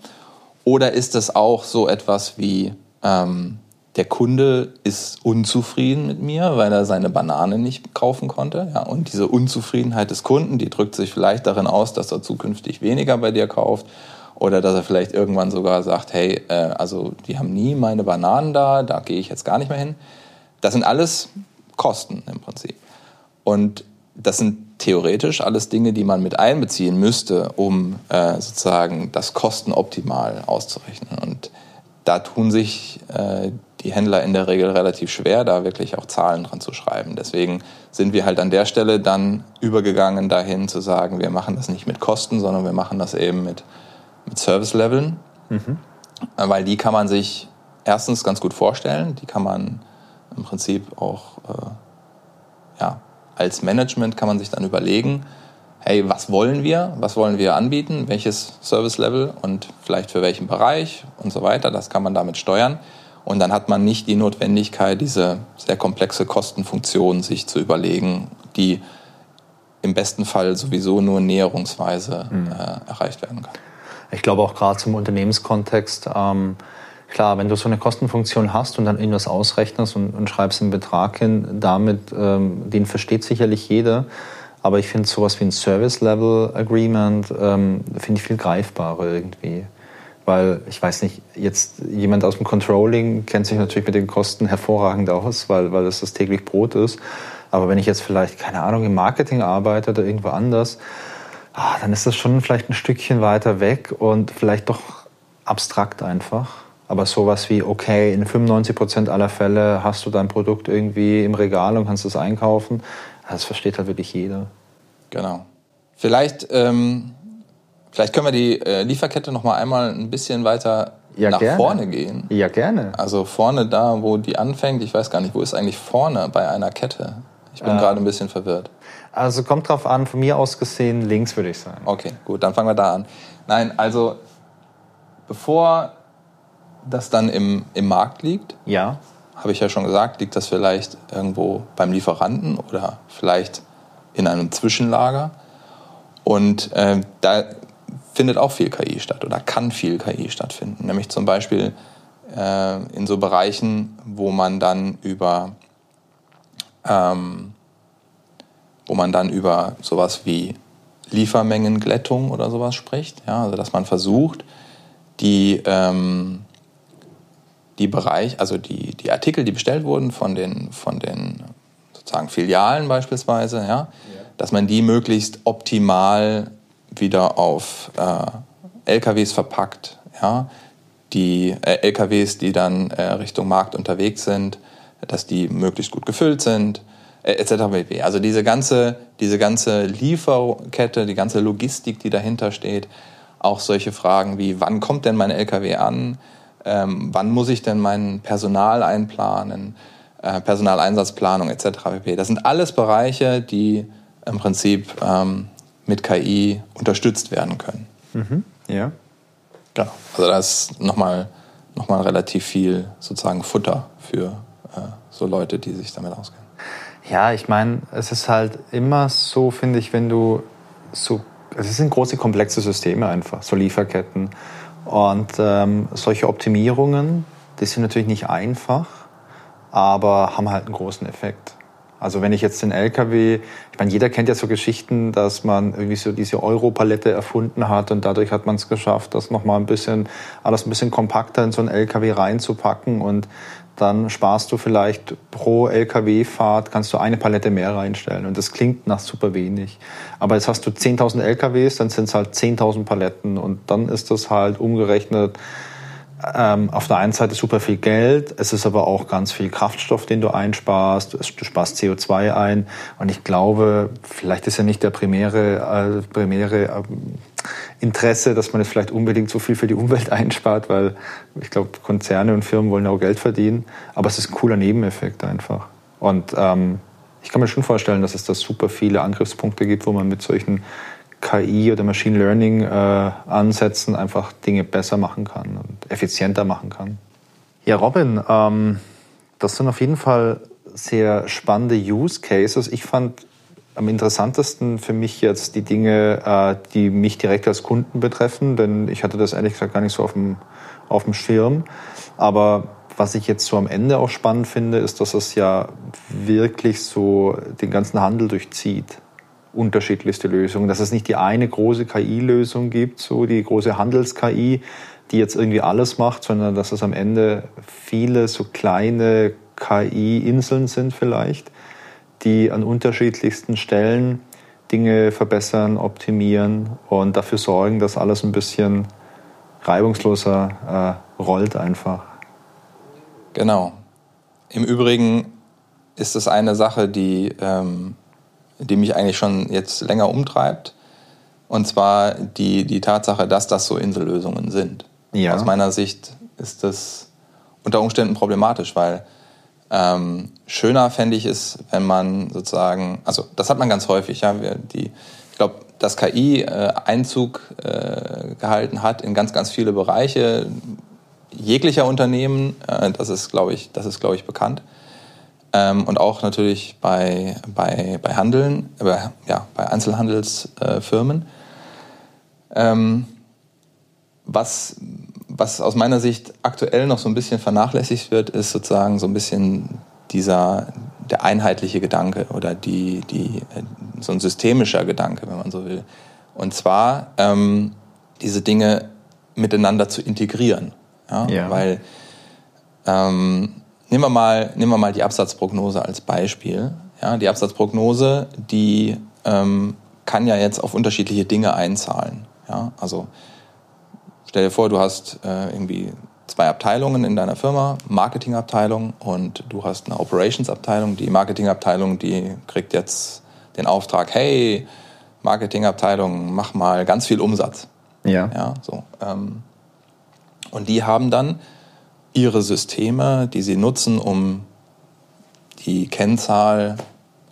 Oder ist das auch so etwas wie, ähm, der Kunde ist unzufrieden mit mir, weil er seine Banane nicht kaufen konnte. Ja, und diese Unzufriedenheit des Kunden, die drückt sich vielleicht darin aus, dass er zukünftig weniger bei dir kauft oder dass er vielleicht irgendwann sogar sagt, hey, äh, also die haben nie meine Bananen da, da gehe ich jetzt gar nicht mehr hin. Das sind alles Kosten im Prinzip. Und das sind theoretisch alles Dinge, die man mit einbeziehen müsste, um äh, sozusagen das kostenoptimal auszurechnen. Und da tun sich äh, die Händler in der Regel relativ schwer, da wirklich auch Zahlen dran zu schreiben. Deswegen sind wir halt an der Stelle dann übergegangen dahin zu sagen, wir machen das nicht mit Kosten, sondern wir machen das eben mit, mit Service-Leveln. Mhm. Weil die kann man sich erstens ganz gut vorstellen, die kann man im Prinzip auch äh, ja, als Management kann man sich dann überlegen, hey, was wollen wir, was wollen wir anbieten, welches Service-Level und vielleicht für welchen Bereich und so weiter. Das kann man damit steuern. Und dann hat man nicht die Notwendigkeit, diese sehr komplexe Kostenfunktion sich zu überlegen, die im besten Fall sowieso nur näherungsweise mhm. äh, erreicht werden kann. Ich glaube auch gerade zum Unternehmenskontext, ähm, klar, wenn du so eine Kostenfunktion hast und dann irgendwas ausrechnest und, und schreibst einen Betrag hin, damit, ähm, den versteht sicherlich jeder. Aber ich finde sowas wie ein Service Level Agreement, ähm, finde ich viel greifbarer irgendwie. Weil ich weiß nicht, jetzt jemand aus dem Controlling kennt sich natürlich mit den Kosten hervorragend aus, weil, weil das das täglich Brot ist. Aber wenn ich jetzt vielleicht, keine Ahnung, im Marketing arbeite oder irgendwo anders, ah, dann ist das schon vielleicht ein Stückchen weiter weg und vielleicht doch abstrakt einfach. Aber sowas wie, okay, in 95 Prozent aller Fälle hast du dein Produkt irgendwie im Regal und kannst es einkaufen, das versteht halt wirklich jeder. Genau. Vielleicht ähm, Vielleicht können wir die äh, Lieferkette noch mal einmal ein bisschen weiter ja, nach gerne. vorne gehen. Ja, gerne. Also vorne da, wo die anfängt. Ich weiß gar nicht, wo ist eigentlich vorne bei einer Kette? Ich bin äh, gerade ein bisschen verwirrt. Also kommt drauf an, von mir aus gesehen links würde ich sagen. Okay, gut, dann fangen wir da an. Nein, also bevor das dann im, im Markt liegt, ja. habe ich ja schon gesagt, liegt das vielleicht irgendwo beim Lieferanten oder vielleicht in einem Zwischenlager. Und äh, da findet auch viel KI statt oder kann viel KI stattfinden. Nämlich zum Beispiel äh, in so Bereichen, wo man dann über ähm, wo man dann über sowas wie Liefermengenglättung oder sowas spricht. Ja, also dass man versucht, die, ähm, die Bereich, also die, die Artikel, die bestellt wurden von den, von den sozusagen Filialen beispielsweise, ja, ja. dass man die möglichst optimal wieder auf äh, LKWs verpackt. Ja? Die äh, LKWs, die dann äh, Richtung Markt unterwegs sind, dass die möglichst gut gefüllt sind, äh, etc. Also diese ganze, diese ganze Lieferkette, die ganze Logistik, die dahinter steht, auch solche Fragen wie, wann kommt denn mein LKW an? Ähm, wann muss ich denn mein Personal einplanen? Äh, Personaleinsatzplanung etc. Das sind alles Bereiche, die im Prinzip ähm, mit KI unterstützt werden können. Mhm. Ja. Genau. Also da ist nochmal noch mal relativ viel sozusagen Futter für äh, so Leute, die sich damit auskennen. Ja, ich meine, es ist halt immer so, finde ich, wenn du so, es sind große komplexe Systeme einfach, so Lieferketten. Und ähm, solche Optimierungen, die sind natürlich nicht einfach, aber haben halt einen großen Effekt. Also wenn ich jetzt den LKW, ich meine, jeder kennt ja so Geschichten, dass man irgendwie so diese Europalette erfunden hat und dadurch hat man es geschafft, das nochmal ein bisschen, alles ein bisschen kompakter in so einen LKW reinzupacken und dann sparst du vielleicht pro LKW-Fahrt, kannst du eine Palette mehr reinstellen. Und das klingt nach super wenig. Aber jetzt hast du 10.000 LKWs, dann sind es halt 10.000 Paletten. Und dann ist das halt umgerechnet ähm, auf der einen Seite super viel Geld, es ist aber auch ganz viel Kraftstoff, den du einsparst, du sparst CO2 ein und ich glaube, vielleicht ist ja nicht der primäre, äh, primäre äh, Interesse, dass man jetzt vielleicht unbedingt so viel für die Umwelt einspart, weil ich glaube, Konzerne und Firmen wollen auch Geld verdienen, aber es ist ein cooler Nebeneffekt einfach. Und ähm, ich kann mir schon vorstellen, dass es da super viele Angriffspunkte gibt, wo man mit solchen KI oder Machine Learning äh, Ansätzen einfach Dinge besser machen kann und effizienter machen kann. Ja, Robin, ähm, das sind auf jeden Fall sehr spannende Use Cases. Ich fand am interessantesten für mich jetzt die Dinge, äh, die mich direkt als Kunden betreffen, denn ich hatte das ehrlich gesagt gar nicht so auf dem, auf dem Schirm. Aber was ich jetzt so am Ende auch spannend finde, ist, dass es ja wirklich so den ganzen Handel durchzieht. Unterschiedlichste Lösungen. Dass es nicht die eine große KI-Lösung gibt, so die große Handels-KI, die jetzt irgendwie alles macht, sondern dass es am Ende viele so kleine KI-Inseln sind vielleicht, die an unterschiedlichsten Stellen Dinge verbessern, optimieren und dafür sorgen, dass alles ein bisschen reibungsloser äh, rollt einfach. Genau. Im Übrigen ist es eine Sache, die, ähm, die mich eigentlich schon jetzt länger umtreibt. Und zwar die, die Tatsache, dass das so Insellösungen sind. Ja. Aus meiner Sicht ist das unter Umständen problematisch, weil ähm, schöner fände ich es, wenn man sozusagen, also das hat man ganz häufig, ja, die, ich glaube, dass KI äh, Einzug äh, gehalten hat in ganz, ganz viele Bereiche jeglicher Unternehmen. Äh, das ist, glaube ich, das ist, glaube ich, bekannt. Ähm, und auch natürlich bei, bei, bei Handeln, äh, ja, bei Einzelhandelsfirmen. Ähm, was, was aus meiner Sicht aktuell noch so ein bisschen vernachlässigt wird, ist sozusagen so ein bisschen dieser, der einheitliche Gedanke oder die, die, äh, so ein systemischer Gedanke, wenn man so will. Und zwar ähm, diese Dinge miteinander zu integrieren. Ja? ja. Weil ähm, nehmen, wir mal, nehmen wir mal die Absatzprognose als Beispiel. Ja? Die Absatzprognose, die ähm, kann ja jetzt auf unterschiedliche Dinge einzahlen. Ja? Also stell dir vor, du hast äh, irgendwie zwei Abteilungen in deiner Firma, Marketingabteilung und du hast eine Operationsabteilung. Die Marketingabteilung, die kriegt jetzt den Auftrag, hey, Marketingabteilung, mach mal ganz viel Umsatz. Ja. Ja, so. Ähm, und die haben dann ihre Systeme, die sie nutzen, um die Kennzahl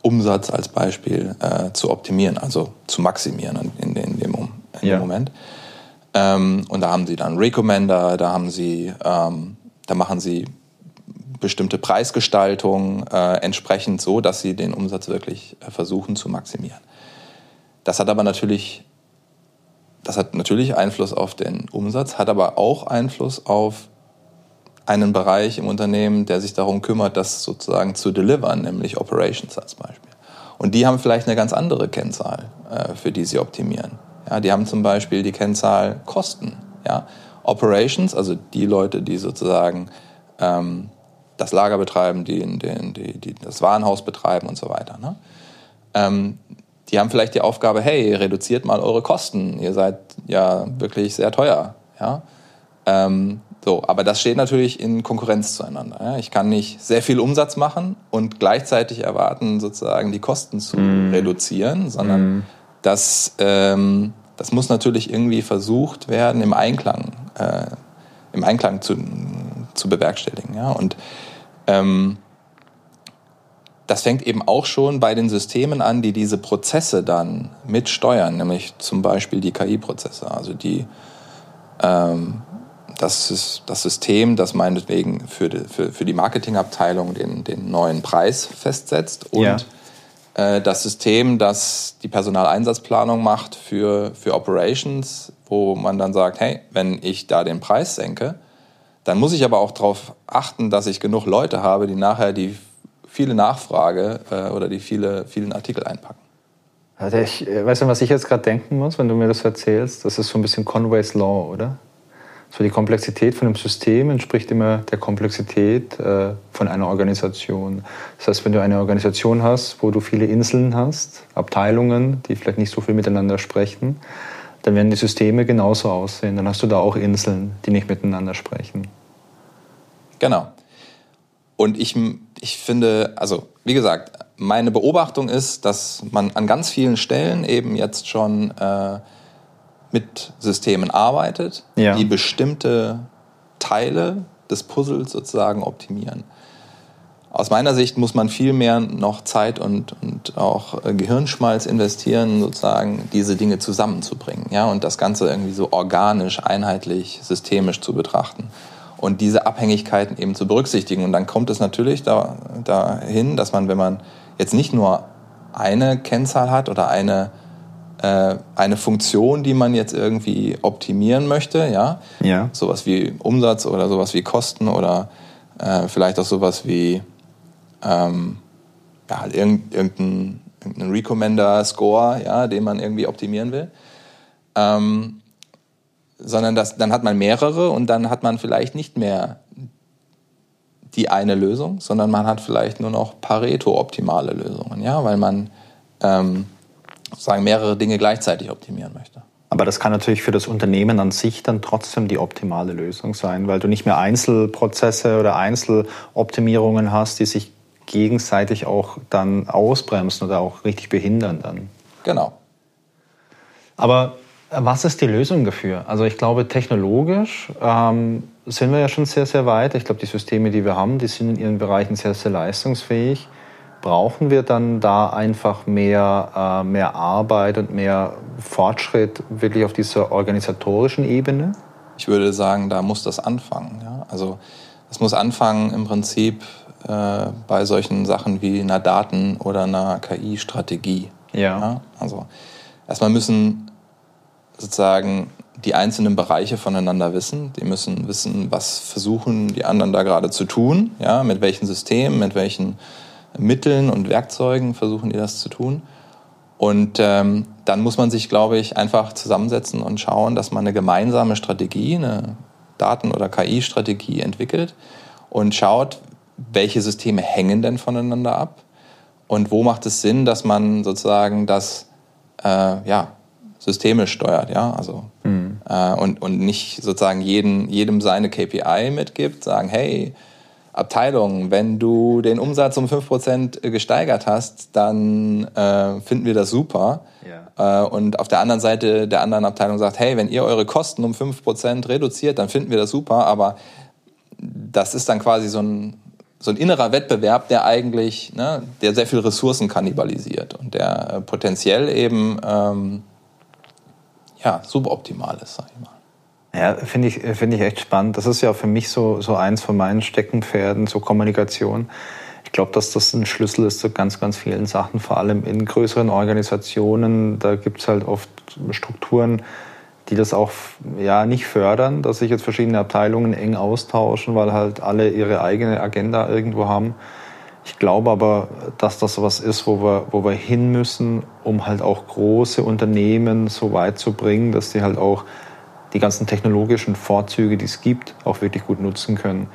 Umsatz als Beispiel äh, zu optimieren, also zu maximieren in, in, dem, in ja. dem, Moment. Ähm, und da haben sie dann Recommender, da haben sie, ähm, da machen sie bestimmte Preisgestaltung äh, entsprechend so, dass sie den Umsatz wirklich äh, versuchen zu maximieren. Das hat aber natürlich das hat natürlich Einfluss auf den Umsatz, hat aber auch Einfluss auf einen Bereich im Unternehmen, der sich darum kümmert, das sozusagen zu delivern, nämlich Operations als Beispiel. Und die haben vielleicht eine ganz andere Kennzahl, äh, für die sie optimieren. Ja, die haben zum Beispiel die Kennzahl Kosten. Ja. Operations, also die Leute, die sozusagen ähm, das Lager betreiben, die, die, die, die, das Warenhaus betreiben und so weiter. Ne? Ähm, die haben vielleicht die Aufgabe, hey, reduziert mal eure Kosten, ihr seid ja wirklich sehr teuer. Ja? Ähm, so, aber das steht natürlich in Konkurrenz zueinander. Ich kann nicht sehr viel Umsatz machen und gleichzeitig erwarten, sozusagen die Kosten zu mm. reduzieren, sondern mm. das, ähm, das muss natürlich irgendwie versucht werden, im Einklang, äh, im Einklang zu, zu bewerkstelligen. Ja? Und ähm, das fängt eben auch schon bei den Systemen an, die diese Prozesse dann mitsteuern, nämlich zum Beispiel die KI-Prozesse, also die, ähm, das, ist das System, das meinetwegen für die, für, für die Marketingabteilung den, den neuen Preis festsetzt und ja. äh, das System, das die Personaleinsatzplanung macht für, für Operations, wo man dann sagt, hey, wenn ich da den Preis senke, dann muss ich aber auch darauf achten, dass ich genug Leute habe, die nachher die viele Nachfrage äh, oder die viele, vielen Artikel einpacken. Also ich, äh, weißt du, was ich jetzt gerade denken muss, wenn du mir das erzählst? Das ist so ein bisschen Conway's Law, oder? So die Komplexität von einem System entspricht immer der Komplexität äh, von einer Organisation. Das heißt, wenn du eine Organisation hast, wo du viele Inseln hast, Abteilungen, die vielleicht nicht so viel miteinander sprechen, dann werden die Systeme genauso aussehen. Dann hast du da auch Inseln, die nicht miteinander sprechen. Genau. Und ich, ich finde, also wie gesagt, meine Beobachtung ist, dass man an ganz vielen Stellen eben jetzt schon äh, mit Systemen arbeitet, ja. die bestimmte Teile des Puzzles sozusagen optimieren. Aus meiner Sicht muss man viel mehr noch Zeit und, und auch äh, Gehirnschmalz investieren, sozusagen diese Dinge zusammenzubringen, ja, und das Ganze irgendwie so organisch, einheitlich, systemisch zu betrachten und diese Abhängigkeiten eben zu berücksichtigen. Und dann kommt es natürlich da, dahin, dass man, wenn man jetzt nicht nur eine Kennzahl hat oder eine, äh, eine Funktion, die man jetzt irgendwie optimieren möchte, ja, ja. sowas wie Umsatz oder sowas wie Kosten oder äh, vielleicht auch sowas wie ähm, ja, irgendein, irgendein Recommender-Score, ja, den man irgendwie optimieren will. Ähm, sondern das, dann hat man mehrere und dann hat man vielleicht nicht mehr die eine Lösung, sondern man hat vielleicht nur noch Pareto-optimale Lösungen, ja, weil man ähm, sozusagen mehrere Dinge gleichzeitig optimieren möchte. Aber das kann natürlich für das Unternehmen an sich dann trotzdem die optimale Lösung sein, weil du nicht mehr Einzelprozesse oder Einzeloptimierungen hast, die sich gegenseitig auch dann ausbremsen oder auch richtig behindern dann. Genau. Aber was ist die Lösung dafür? Also ich glaube, technologisch ähm, sind wir ja schon sehr, sehr weit. Ich glaube, die Systeme, die wir haben, die sind in ihren Bereichen sehr, sehr leistungsfähig. Brauchen wir dann da einfach mehr, äh, mehr Arbeit und mehr Fortschritt wirklich auf dieser organisatorischen Ebene? Ich würde sagen, da muss das anfangen. Ja? Also es muss anfangen im Prinzip äh, bei solchen Sachen wie einer Daten- oder einer KI-Strategie. Ja. ja. Also erstmal müssen sozusagen die einzelnen Bereiche voneinander wissen. Die müssen wissen, was versuchen die anderen da gerade zu tun, ja, mit welchen Systemen, mit welchen Mitteln und Werkzeugen versuchen die das zu tun. Und ähm, dann muss man sich, glaube ich, einfach zusammensetzen und schauen, dass man eine gemeinsame Strategie, eine Daten- oder KI-Strategie entwickelt und schaut, welche Systeme hängen denn voneinander ab und wo macht es Sinn, dass man sozusagen das äh, ja, systemisch steuert, ja, also mhm. äh, und, und nicht sozusagen jeden, jedem seine KPI mitgibt, sagen, hey, Abteilung, wenn du den Umsatz um 5% gesteigert hast, dann äh, finden wir das super. Ja. Äh, und auf der anderen Seite der anderen Abteilung sagt, hey, wenn ihr eure Kosten um 5% reduziert, dann finden wir das super, aber das ist dann quasi so ein, so ein innerer Wettbewerb, der eigentlich, ne, der sehr viele Ressourcen kannibalisiert und der äh, potenziell eben ähm, ja, suboptimal ist, sag ich mal. Ja, finde ich, finde ich echt spannend. Das ist ja für mich so, so eins von meinen Steckenpferden, so Kommunikation. Ich glaube, dass das ein Schlüssel ist zu ganz, ganz vielen Sachen, vor allem in größeren Organisationen. Da gibt es halt oft Strukturen, die das auch ja, nicht fördern, dass sich jetzt verschiedene Abteilungen eng austauschen, weil halt alle ihre eigene Agenda irgendwo haben. Ich glaube aber, dass das was ist, wo wir, wo wir hin müssen, um halt auch große Unternehmen so weit zu bringen, dass die halt auch die ganzen technologischen Vorzüge, die es gibt, auch wirklich gut nutzen können.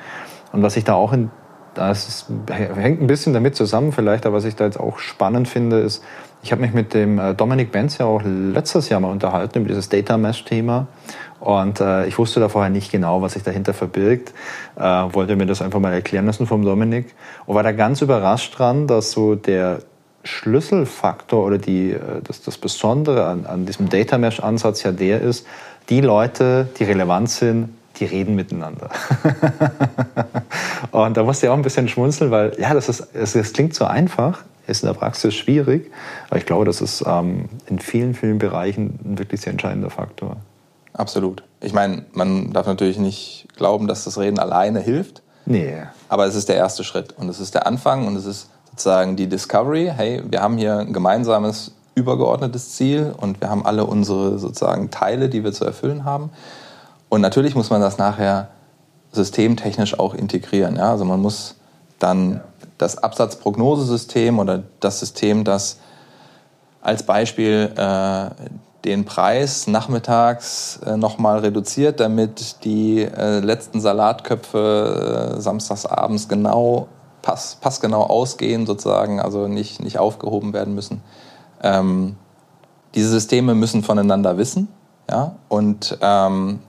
Und was ich da auch in, das hängt ein bisschen damit zusammen vielleicht, aber was ich da jetzt auch spannend finde, ist, ich habe mich mit dem äh, Dominik Benz ja auch letztes Jahr mal unterhalten über dieses Data Mesh-Thema. Und äh, ich wusste da vorher nicht genau, was sich dahinter verbirgt. Äh, wollte mir das einfach mal erklären lassen vom Dominik. Und war da ganz überrascht dran, dass so der Schlüsselfaktor oder die, äh, das, das Besondere an, an diesem Data Mesh-Ansatz ja der ist, die Leute, die relevant sind, die reden miteinander. und da musste ich auch ein bisschen schmunzeln, weil ja, das, ist, das klingt so einfach, ist in der Praxis schwierig, aber ich glaube, das ist ähm, in vielen, vielen Bereichen ein wirklich sehr entscheidender Faktor. Absolut. Ich meine, man darf natürlich nicht glauben, dass das Reden alleine hilft. Nee. Aber es ist der erste Schritt und es ist der Anfang und es ist sozusagen die Discovery. Hey, wir haben hier ein gemeinsames übergeordnetes Ziel und wir haben alle unsere sozusagen Teile, die wir zu erfüllen haben. Und natürlich muss man das nachher systemtechnisch auch integrieren. Ja? Also man muss dann das Absatzprognosesystem oder das System, das als Beispiel äh, den Preis nachmittags äh, nochmal reduziert, damit die äh, letzten Salatköpfe äh, samstagsabends genau pass, passgenau ausgehen sozusagen, also nicht, nicht aufgehoben werden müssen. Ähm, diese Systeme müssen voneinander wissen ja, und, ähm,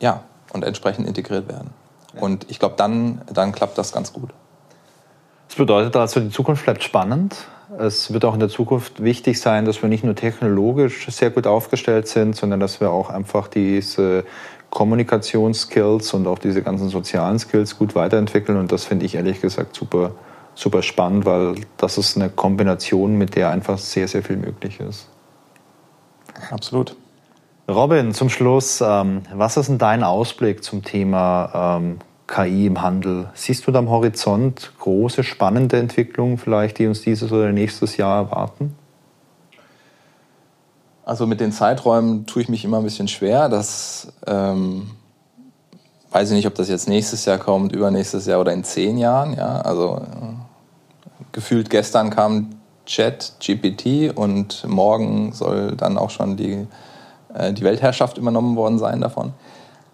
ja, und entsprechend integriert werden. Ja. Und ich glaube, dann, dann klappt das ganz gut. Das bedeutet also, die Zukunft bleibt spannend. Es wird auch in der Zukunft wichtig sein, dass wir nicht nur technologisch sehr gut aufgestellt sind, sondern dass wir auch einfach diese Kommunikationsskills und auch diese ganzen sozialen Skills gut weiterentwickeln. Und das finde ich ehrlich gesagt super super spannend, weil das ist eine Kombination, mit der einfach sehr, sehr viel möglich ist. Absolut. Robin, zum Schluss, ähm, was ist denn dein Ausblick zum Thema ähm, KI im Handel. Siehst du da am Horizont große, spannende Entwicklungen vielleicht, die uns dieses oder nächstes Jahr erwarten? Also mit den Zeiträumen tue ich mich immer ein bisschen schwer. Das ähm, weiß ich nicht, ob das jetzt nächstes Jahr kommt, übernächstes Jahr oder in zehn Jahren. Ja, also äh, gefühlt gestern kam Chat GPT und morgen soll dann auch schon die, äh, die Weltherrschaft übernommen worden sein davon.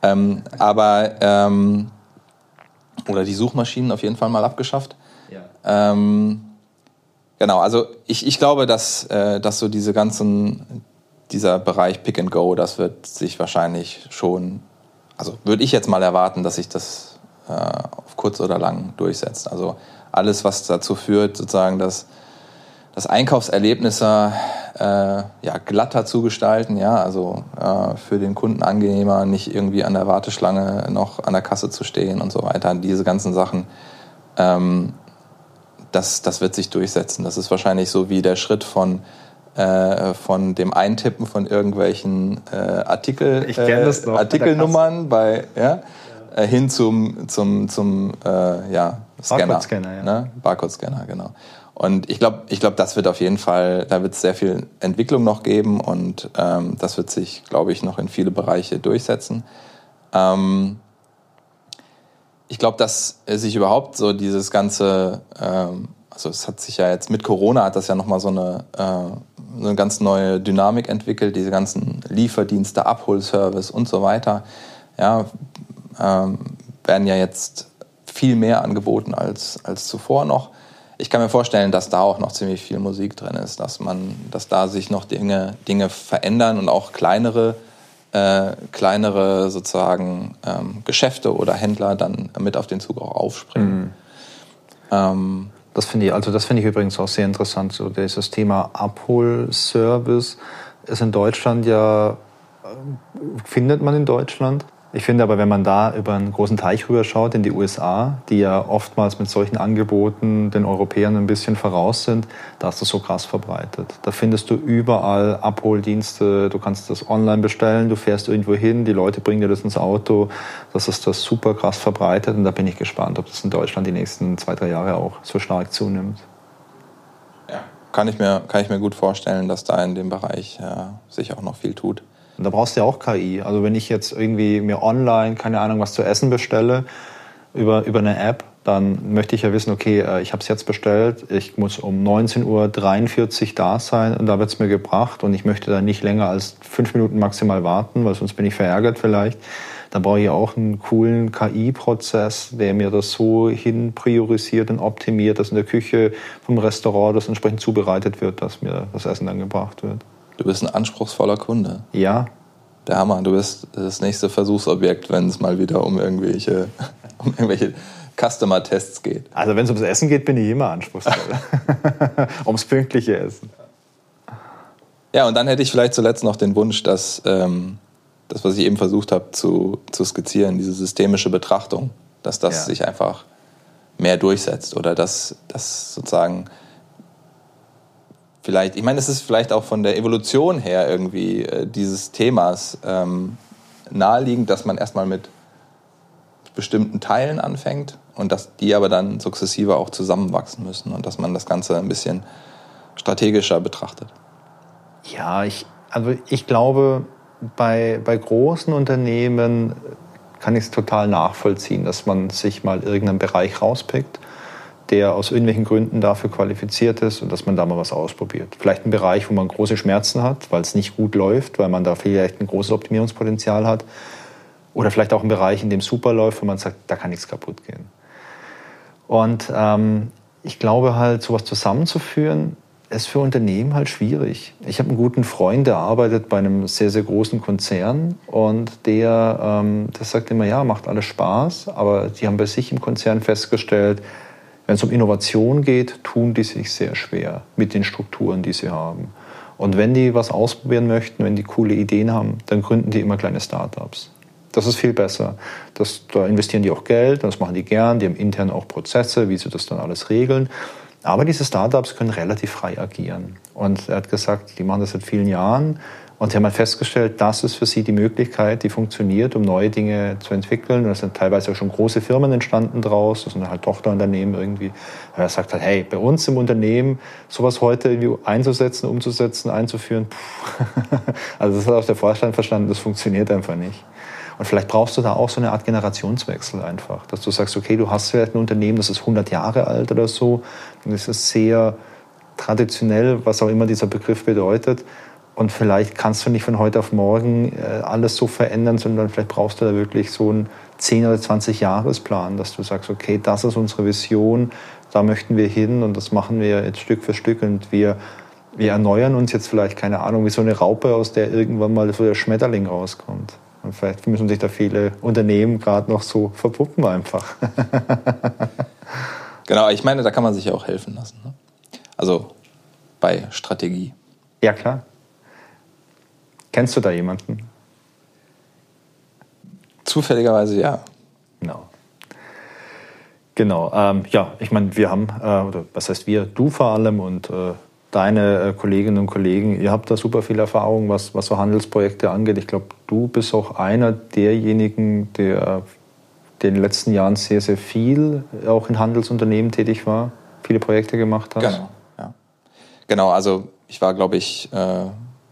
Ähm, aber ähm, oder die Suchmaschinen auf jeden Fall mal abgeschafft. Ja. Ähm, genau, also ich, ich glaube, dass, äh, dass so diese ganzen, dieser Bereich Pick and Go, das wird sich wahrscheinlich schon, also würde ich jetzt mal erwarten, dass sich das äh, auf kurz oder lang durchsetzt. Also alles, was dazu führt, sozusagen, dass das Einkaufserlebnisse äh, ja, glatter zu gestalten, ja, also äh, für den Kunden angenehmer, nicht irgendwie an der Warteschlange noch an der Kasse zu stehen und so weiter. Diese ganzen Sachen, ähm, das, das wird sich durchsetzen. Das ist wahrscheinlich so wie der Schritt von äh, von dem Eintippen von irgendwelchen äh, Artikel, äh, Artikelnummern bei, ja, äh, hin zum, zum, zum ja, Scanner. Barcode-Scanner, ja. Ne? Barcode-Scanner, genau. Und ich glaube, ich glaub, das wird auf jeden Fall, da wird es sehr viel Entwicklung noch geben und ähm, das wird sich, glaube ich, noch in viele Bereiche durchsetzen. Ähm, ich glaube, dass sich überhaupt so dieses ganze, ähm, also es hat sich ja jetzt mit Corona hat das ja nochmal so eine, äh, eine ganz neue Dynamik entwickelt, diese ganzen Lieferdienste, Abholservice und so weiter, ja, ähm, werden ja jetzt viel mehr angeboten als, als zuvor noch ich kann mir vorstellen, dass da auch noch ziemlich viel Musik drin ist, dass man, dass da sich noch Dinge, Dinge verändern und auch kleinere, äh, kleinere sozusagen ähm, Geschäfte oder Händler dann mit auf den Zug auch aufspringen. Mhm. Ähm, das finde ich, also das finde ich übrigens auch sehr interessant. So dieses Thema Abholservice ist in Deutschland ja, äh, findet man in Deutschland. Ich finde aber, wenn man da über einen großen Teich rüber schaut in die USA, die ja oftmals mit solchen Angeboten den Europäern ein bisschen voraus sind, da ist das so krass verbreitet. Da findest du überall Abholdienste, du kannst das online bestellen, du fährst irgendwo hin, die Leute bringen dir das ins Auto. Das ist das super krass verbreitet und da bin ich gespannt, ob das in Deutschland die nächsten zwei, drei Jahre auch so stark zunimmt. Ja, kann ich mir, kann ich mir gut vorstellen, dass da in dem Bereich äh, sich auch noch viel tut. Und da brauchst du ja auch KI. Also wenn ich jetzt irgendwie mir online, keine Ahnung, was zu essen bestelle über, über eine App, dann möchte ich ja wissen, okay, äh, ich habe es jetzt bestellt, ich muss um 19.43 Uhr da sein und da wird es mir gebracht und ich möchte dann nicht länger als fünf Minuten maximal warten, weil sonst bin ich verärgert vielleicht. Dann brauche ich auch einen coolen KI-Prozess, der mir das so hin priorisiert und optimiert, dass in der Küche vom Restaurant das entsprechend zubereitet wird, dass mir das Essen dann gebracht wird. Du bist ein anspruchsvoller Kunde. Ja. Der Hammer. Du bist das nächste Versuchsobjekt, wenn es mal wieder um irgendwelche, um irgendwelche Customer-Tests geht. Also wenn es ums Essen geht, bin ich immer anspruchsvoll. ums pünktliche Essen. Ja, und dann hätte ich vielleicht zuletzt noch den Wunsch, dass ähm, das, was ich eben versucht habe zu, zu skizzieren, diese systemische Betrachtung, dass das ja. sich einfach mehr durchsetzt oder dass, dass sozusagen vielleicht, ich meine, es ist vielleicht auch von der Evolution her irgendwie äh, dieses Themas ähm, naheliegend, dass man erstmal mit bestimmten Teilen anfängt und dass die aber dann sukzessive auch zusammenwachsen müssen und dass man das Ganze ein bisschen strategischer betrachtet. Ja, ich, also ich glaube, bei, bei großen Unternehmen kann ich es total nachvollziehen, dass man sich mal irgendeinen Bereich rauspickt der aus irgendwelchen Gründen dafür qualifiziert ist und dass man da mal was ausprobiert. Vielleicht ein Bereich, wo man große Schmerzen hat, weil es nicht gut läuft, weil man da vielleicht ein großes Optimierungspotenzial hat. Oder vielleicht auch ein Bereich, in dem es super läuft, wo man sagt, da kann nichts kaputt gehen. Und ähm, ich glaube halt, sowas zusammenzuführen, ist für Unternehmen halt schwierig. Ich habe einen guten Freund, der arbeitet bei einem sehr, sehr großen Konzern und der, ähm, der sagt immer, ja, macht alles Spaß, aber die haben bei sich im Konzern festgestellt, wenn es um Innovation geht, tun die sich sehr schwer mit den Strukturen, die sie haben. Und wenn die was ausprobieren möchten, wenn die coole Ideen haben, dann gründen die immer kleine Startups. Das ist viel besser. Das, da investieren die auch Geld, das machen die gern, die haben intern auch Prozesse, wie sie das dann alles regeln. Aber diese Startups können relativ frei agieren. Und er hat gesagt, die machen das seit vielen Jahren Und sie haben halt festgestellt, das ist für sie die Möglichkeit, die funktioniert, um neue Dinge zu entwickeln. Und es sind teilweise auch schon große Firmen entstanden draus. Das sind halt Tochterunternehmen irgendwie. Er sagt halt, hey, bei uns im Unternehmen sowas heute irgendwie einzusetzen, umzusetzen, einzuführen, also das hat auch der Vorstand verstanden, das funktioniert einfach nicht. Und vielleicht brauchst du da auch so eine Art Generationswechsel einfach, dass du sagst, okay, du hast vielleicht ein Unternehmen, das ist 100 Jahre alt oder so, und es ist sehr traditionell, was auch immer dieser Begriff bedeutet. Und vielleicht kannst du nicht von heute auf morgen äh, alles so verändern, sondern vielleicht brauchst du da wirklich so einen 10 oder 20 Jahresplan, dass du sagst, okay, das ist unsere Vision, da möchten wir hin und das machen wir jetzt Stück für Stück und wir, wir erneuern uns jetzt vielleicht, keine Ahnung, wie so eine Raupe, aus der irgendwann mal so der Schmetterling rauskommt. Und vielleicht müssen sich da viele Unternehmen gerade noch so verpuppen einfach. genau, ich meine, da kann man sich ja auch helfen lassen. Ne? Also bei Strategie. Ja, klar. Kennst du da jemanden? Zufälligerweise ja. Genau. Genau. Ähm, ja, ich meine, wir haben, äh, oder was heißt wir, du vor allem und äh, deine äh, Kolleginnen und Kollegen, ihr habt da super viel Erfahrung, was, was so Handelsprojekte angeht. Ich glaube, du bist auch einer derjenigen, der in den letzten Jahren sehr, sehr viel auch in Handelsunternehmen tätig war, viele Projekte gemacht hat. Genau, ja. Genau, also ich war, glaube ich, äh,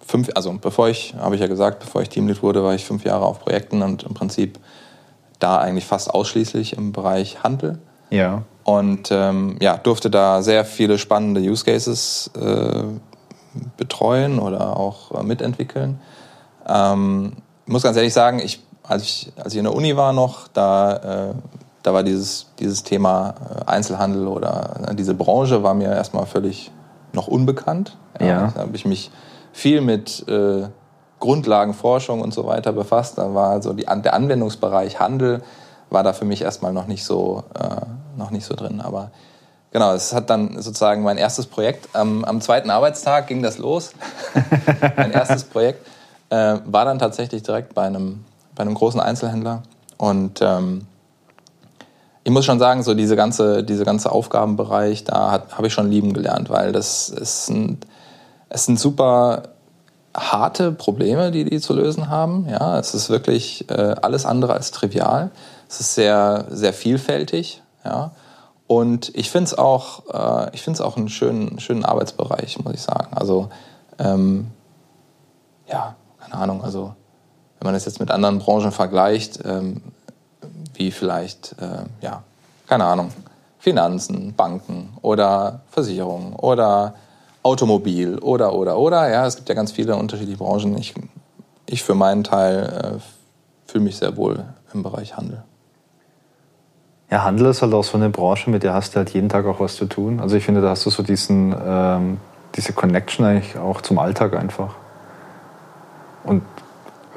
fünf, also bevor ich, habe ich ja gesagt, bevor ich Teamlead wurde, war ich fünf Jahre auf Projekten und im Prinzip da eigentlich fast ausschließlich im Bereich Handel. Ja. Und ähm, ja, durfte da sehr viele spannende Use Cases äh, betreuen oder auch äh, mitentwickeln. Ähm, ich muss ganz ehrlich sagen, ich, als, ich, als ich in der Uni war noch, da, äh, da war dieses, dieses Thema äh, Einzelhandel oder äh, diese Branche war mir erstmal völlig noch unbekannt. Ja. ja. Da habe ich mich viel mit äh, Grundlagenforschung und so weiter befasst. Da war also die, der Anwendungsbereich Handel war da für mich erstmal noch nicht so, äh, noch nicht so drin. Aber genau, es hat dann sozusagen mein erstes Projekt. Ähm, am zweiten Arbeitstag ging das los. mein erstes Projekt äh, war dann tatsächlich direkt bei einem, bei einem großen Einzelhändler. Und ähm, ich muss schon sagen, so diese ganze, diese ganze Aufgabenbereich, da habe ich schon lieben gelernt, weil das ist ein, es sind super harte Probleme, die die zu lösen haben. Ja, es ist wirklich äh, alles andere als trivial. Es ist sehr, sehr vielfältig. Ja, und ich finde es auch, äh, auch einen schönen, schönen Arbeitsbereich, muss ich sagen. Also ähm, ja, keine Ahnung. Also wenn man das jetzt mit anderen Branchen vergleicht, ähm, wie vielleicht, äh, ja, keine Ahnung, Finanzen, Banken oder Versicherungen oder Automobil oder, oder, oder. Ja, es gibt ja ganz viele unterschiedliche Branchen. Ich, ich für meinen Teil äh, fühle mich sehr wohl im Bereich Handel. Ja, Handel ist halt auch so eine Branche, mit der hast du halt jeden Tag auch was zu tun. Also ich finde, da hast du so diesen, ähm, diese Connection eigentlich auch zum Alltag einfach. Und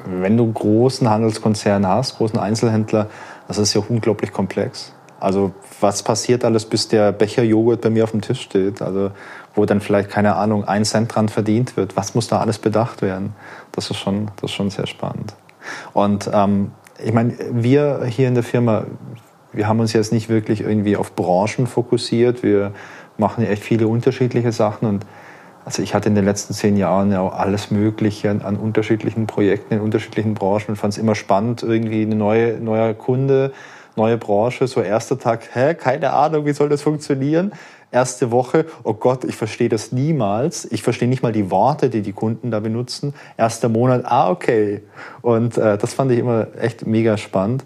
wenn du großen Handelskonzern hast, großen Einzelhändler, das ist ja unglaublich komplex. Also was passiert alles, bis der Becher Joghurt bei mir auf dem Tisch steht? Also wo dann vielleicht, keine Ahnung, ein Cent dran verdient wird. Was muss da alles bedacht werden? Das ist schon, das ist schon sehr spannend. Und ähm, ich meine, wir hier in der Firma, wir haben uns jetzt nicht wirklich irgendwie auf Branchen fokussiert. Wir machen echt viele unterschiedliche Sachen und also ich hatte in den letzten zehn Jahren ja auch alles Mögliche an, an unterschiedlichen Projekten in unterschiedlichen Branchen und fand es immer spannend, irgendwie eine neue, neuer Kunde, neue Branche, so erster Tag, hä, keine Ahnung, wie soll das funktionieren? Erste Woche, oh Gott, ich verstehe das niemals. Ich verstehe nicht mal die Worte, die die Kunden da benutzen. Erster Monat, ah, okay. Und äh, das fand ich immer echt mega spannend.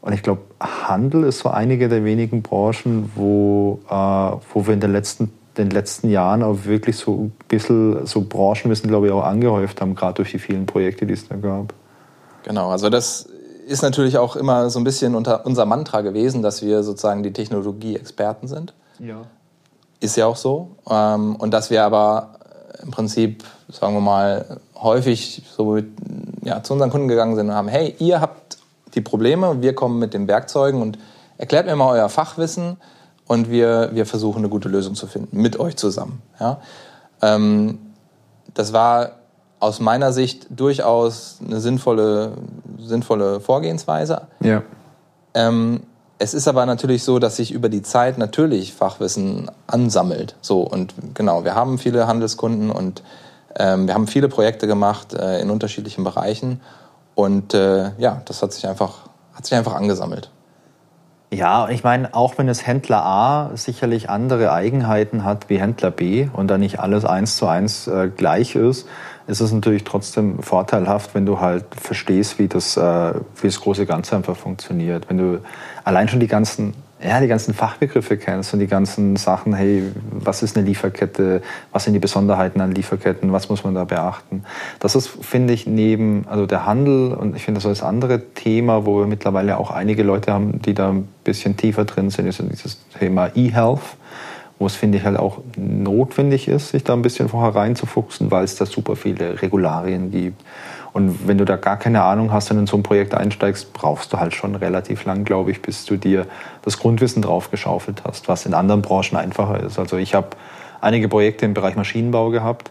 Und ich glaube, Handel ist so einige der wenigen Branchen, wo, äh, wo wir in den letzten, den letzten Jahren auch wirklich so ein bisschen so Branchenwissen, glaube ich, auch angehäuft haben, gerade durch die vielen Projekte, die es da gab. Genau, also das ist natürlich auch immer so ein bisschen unter unser Mantra gewesen, dass wir sozusagen die Technologie-Experten sind. Ja. Ist ja auch so. Ähm, und dass wir aber im Prinzip, sagen wir mal, häufig so mit, ja, zu unseren Kunden gegangen sind und haben, hey, ihr habt die Probleme wir kommen mit den Werkzeugen und erklärt mir mal euer Fachwissen und wir, wir versuchen eine gute Lösung zu finden, mit euch zusammen. Ja? Ähm, das war aus meiner Sicht durchaus eine sinnvolle, sinnvolle Vorgehensweise. Ja. Ähm, es ist aber natürlich so, dass sich über die Zeit natürlich Fachwissen ansammelt. So und genau, wir haben viele Handelskunden und Ähm, wir haben viele Projekte gemacht äh, in unterschiedlichen Bereichen und äh, ja, das hat sich einfach, hat sich einfach angesammelt. Ja, ich meine, auch wenn es Händler A sicherlich andere Eigenheiten hat wie Händler B und da nicht alles eins zu eins äh, gleich ist, ist es natürlich trotzdem vorteilhaft, wenn du halt verstehst, wie das, äh, wie das große Ganze einfach funktioniert. Wenn du allein schon die ganzen ja, die ganzen Fachbegriffe kennst und die ganzen Sachen, hey, was ist eine Lieferkette, was sind die Besonderheiten an Lieferketten, was muss man da beachten. Das ist, finde ich, neben, also der Handel und ich finde, das ist das andere Thema, wo wir mittlerweile auch einige Leute haben, die da ein bisschen tiefer drin sind, ist dieses Thema E-Health, wo es, finde ich, halt auch notwendig ist, sich da ein bisschen vorher reinzufuchsen, weil es da super viele Regularien gibt. Und wenn du da gar keine Ahnung hast und in so ein Projekt einsteigst, brauchst du halt schon relativ lang, glaube ich, bis du dir das Grundwissen drauf geschaufelt hast, was in anderen Branchen einfacher ist. Also ich habe einige Projekte im Bereich Maschinenbau gehabt,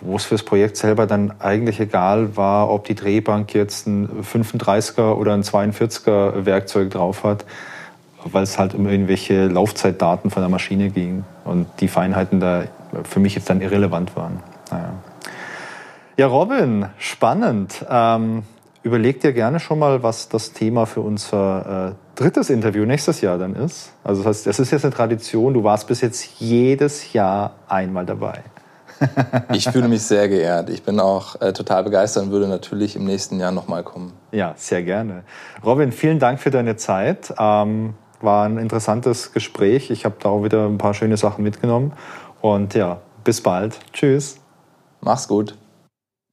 wo es fürs Projekt selber dann eigentlich egal war, ob die Drehbank jetzt ein 35er oder ein 42er Werkzeug drauf hat, weil es halt um irgendwelche Laufzeitdaten von der Maschine ging und die Feinheiten da für mich jetzt dann irrelevant waren. Naja. Ja, Robin, spannend. Ähm, überleg dir gerne schon mal, was das Thema für unser äh, drittes Interview nächstes Jahr dann ist. Also das heißt, es ist jetzt eine Tradition, du warst bis jetzt jedes Jahr einmal dabei. ich fühle mich sehr geehrt. Ich bin auch äh, total begeistert und würde natürlich im nächsten Jahr nochmal kommen. Ja, sehr gerne. Robin, vielen Dank für deine Zeit. Ähm, war ein interessantes Gespräch. Ich habe da auch wieder ein paar schöne Sachen mitgenommen. Und ja, bis bald. Tschüss. Mach's gut.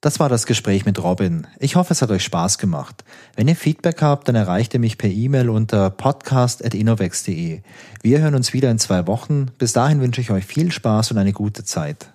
Das war das Gespräch mit Robin. Ich hoffe, es hat euch Spaß gemacht. Wenn ihr Feedback habt, dann erreicht ihr mich per E-Mail unter podcast.innovex.de. Wir hören uns wieder in zwei Wochen. Bis dahin wünsche ich euch viel Spaß und eine gute Zeit.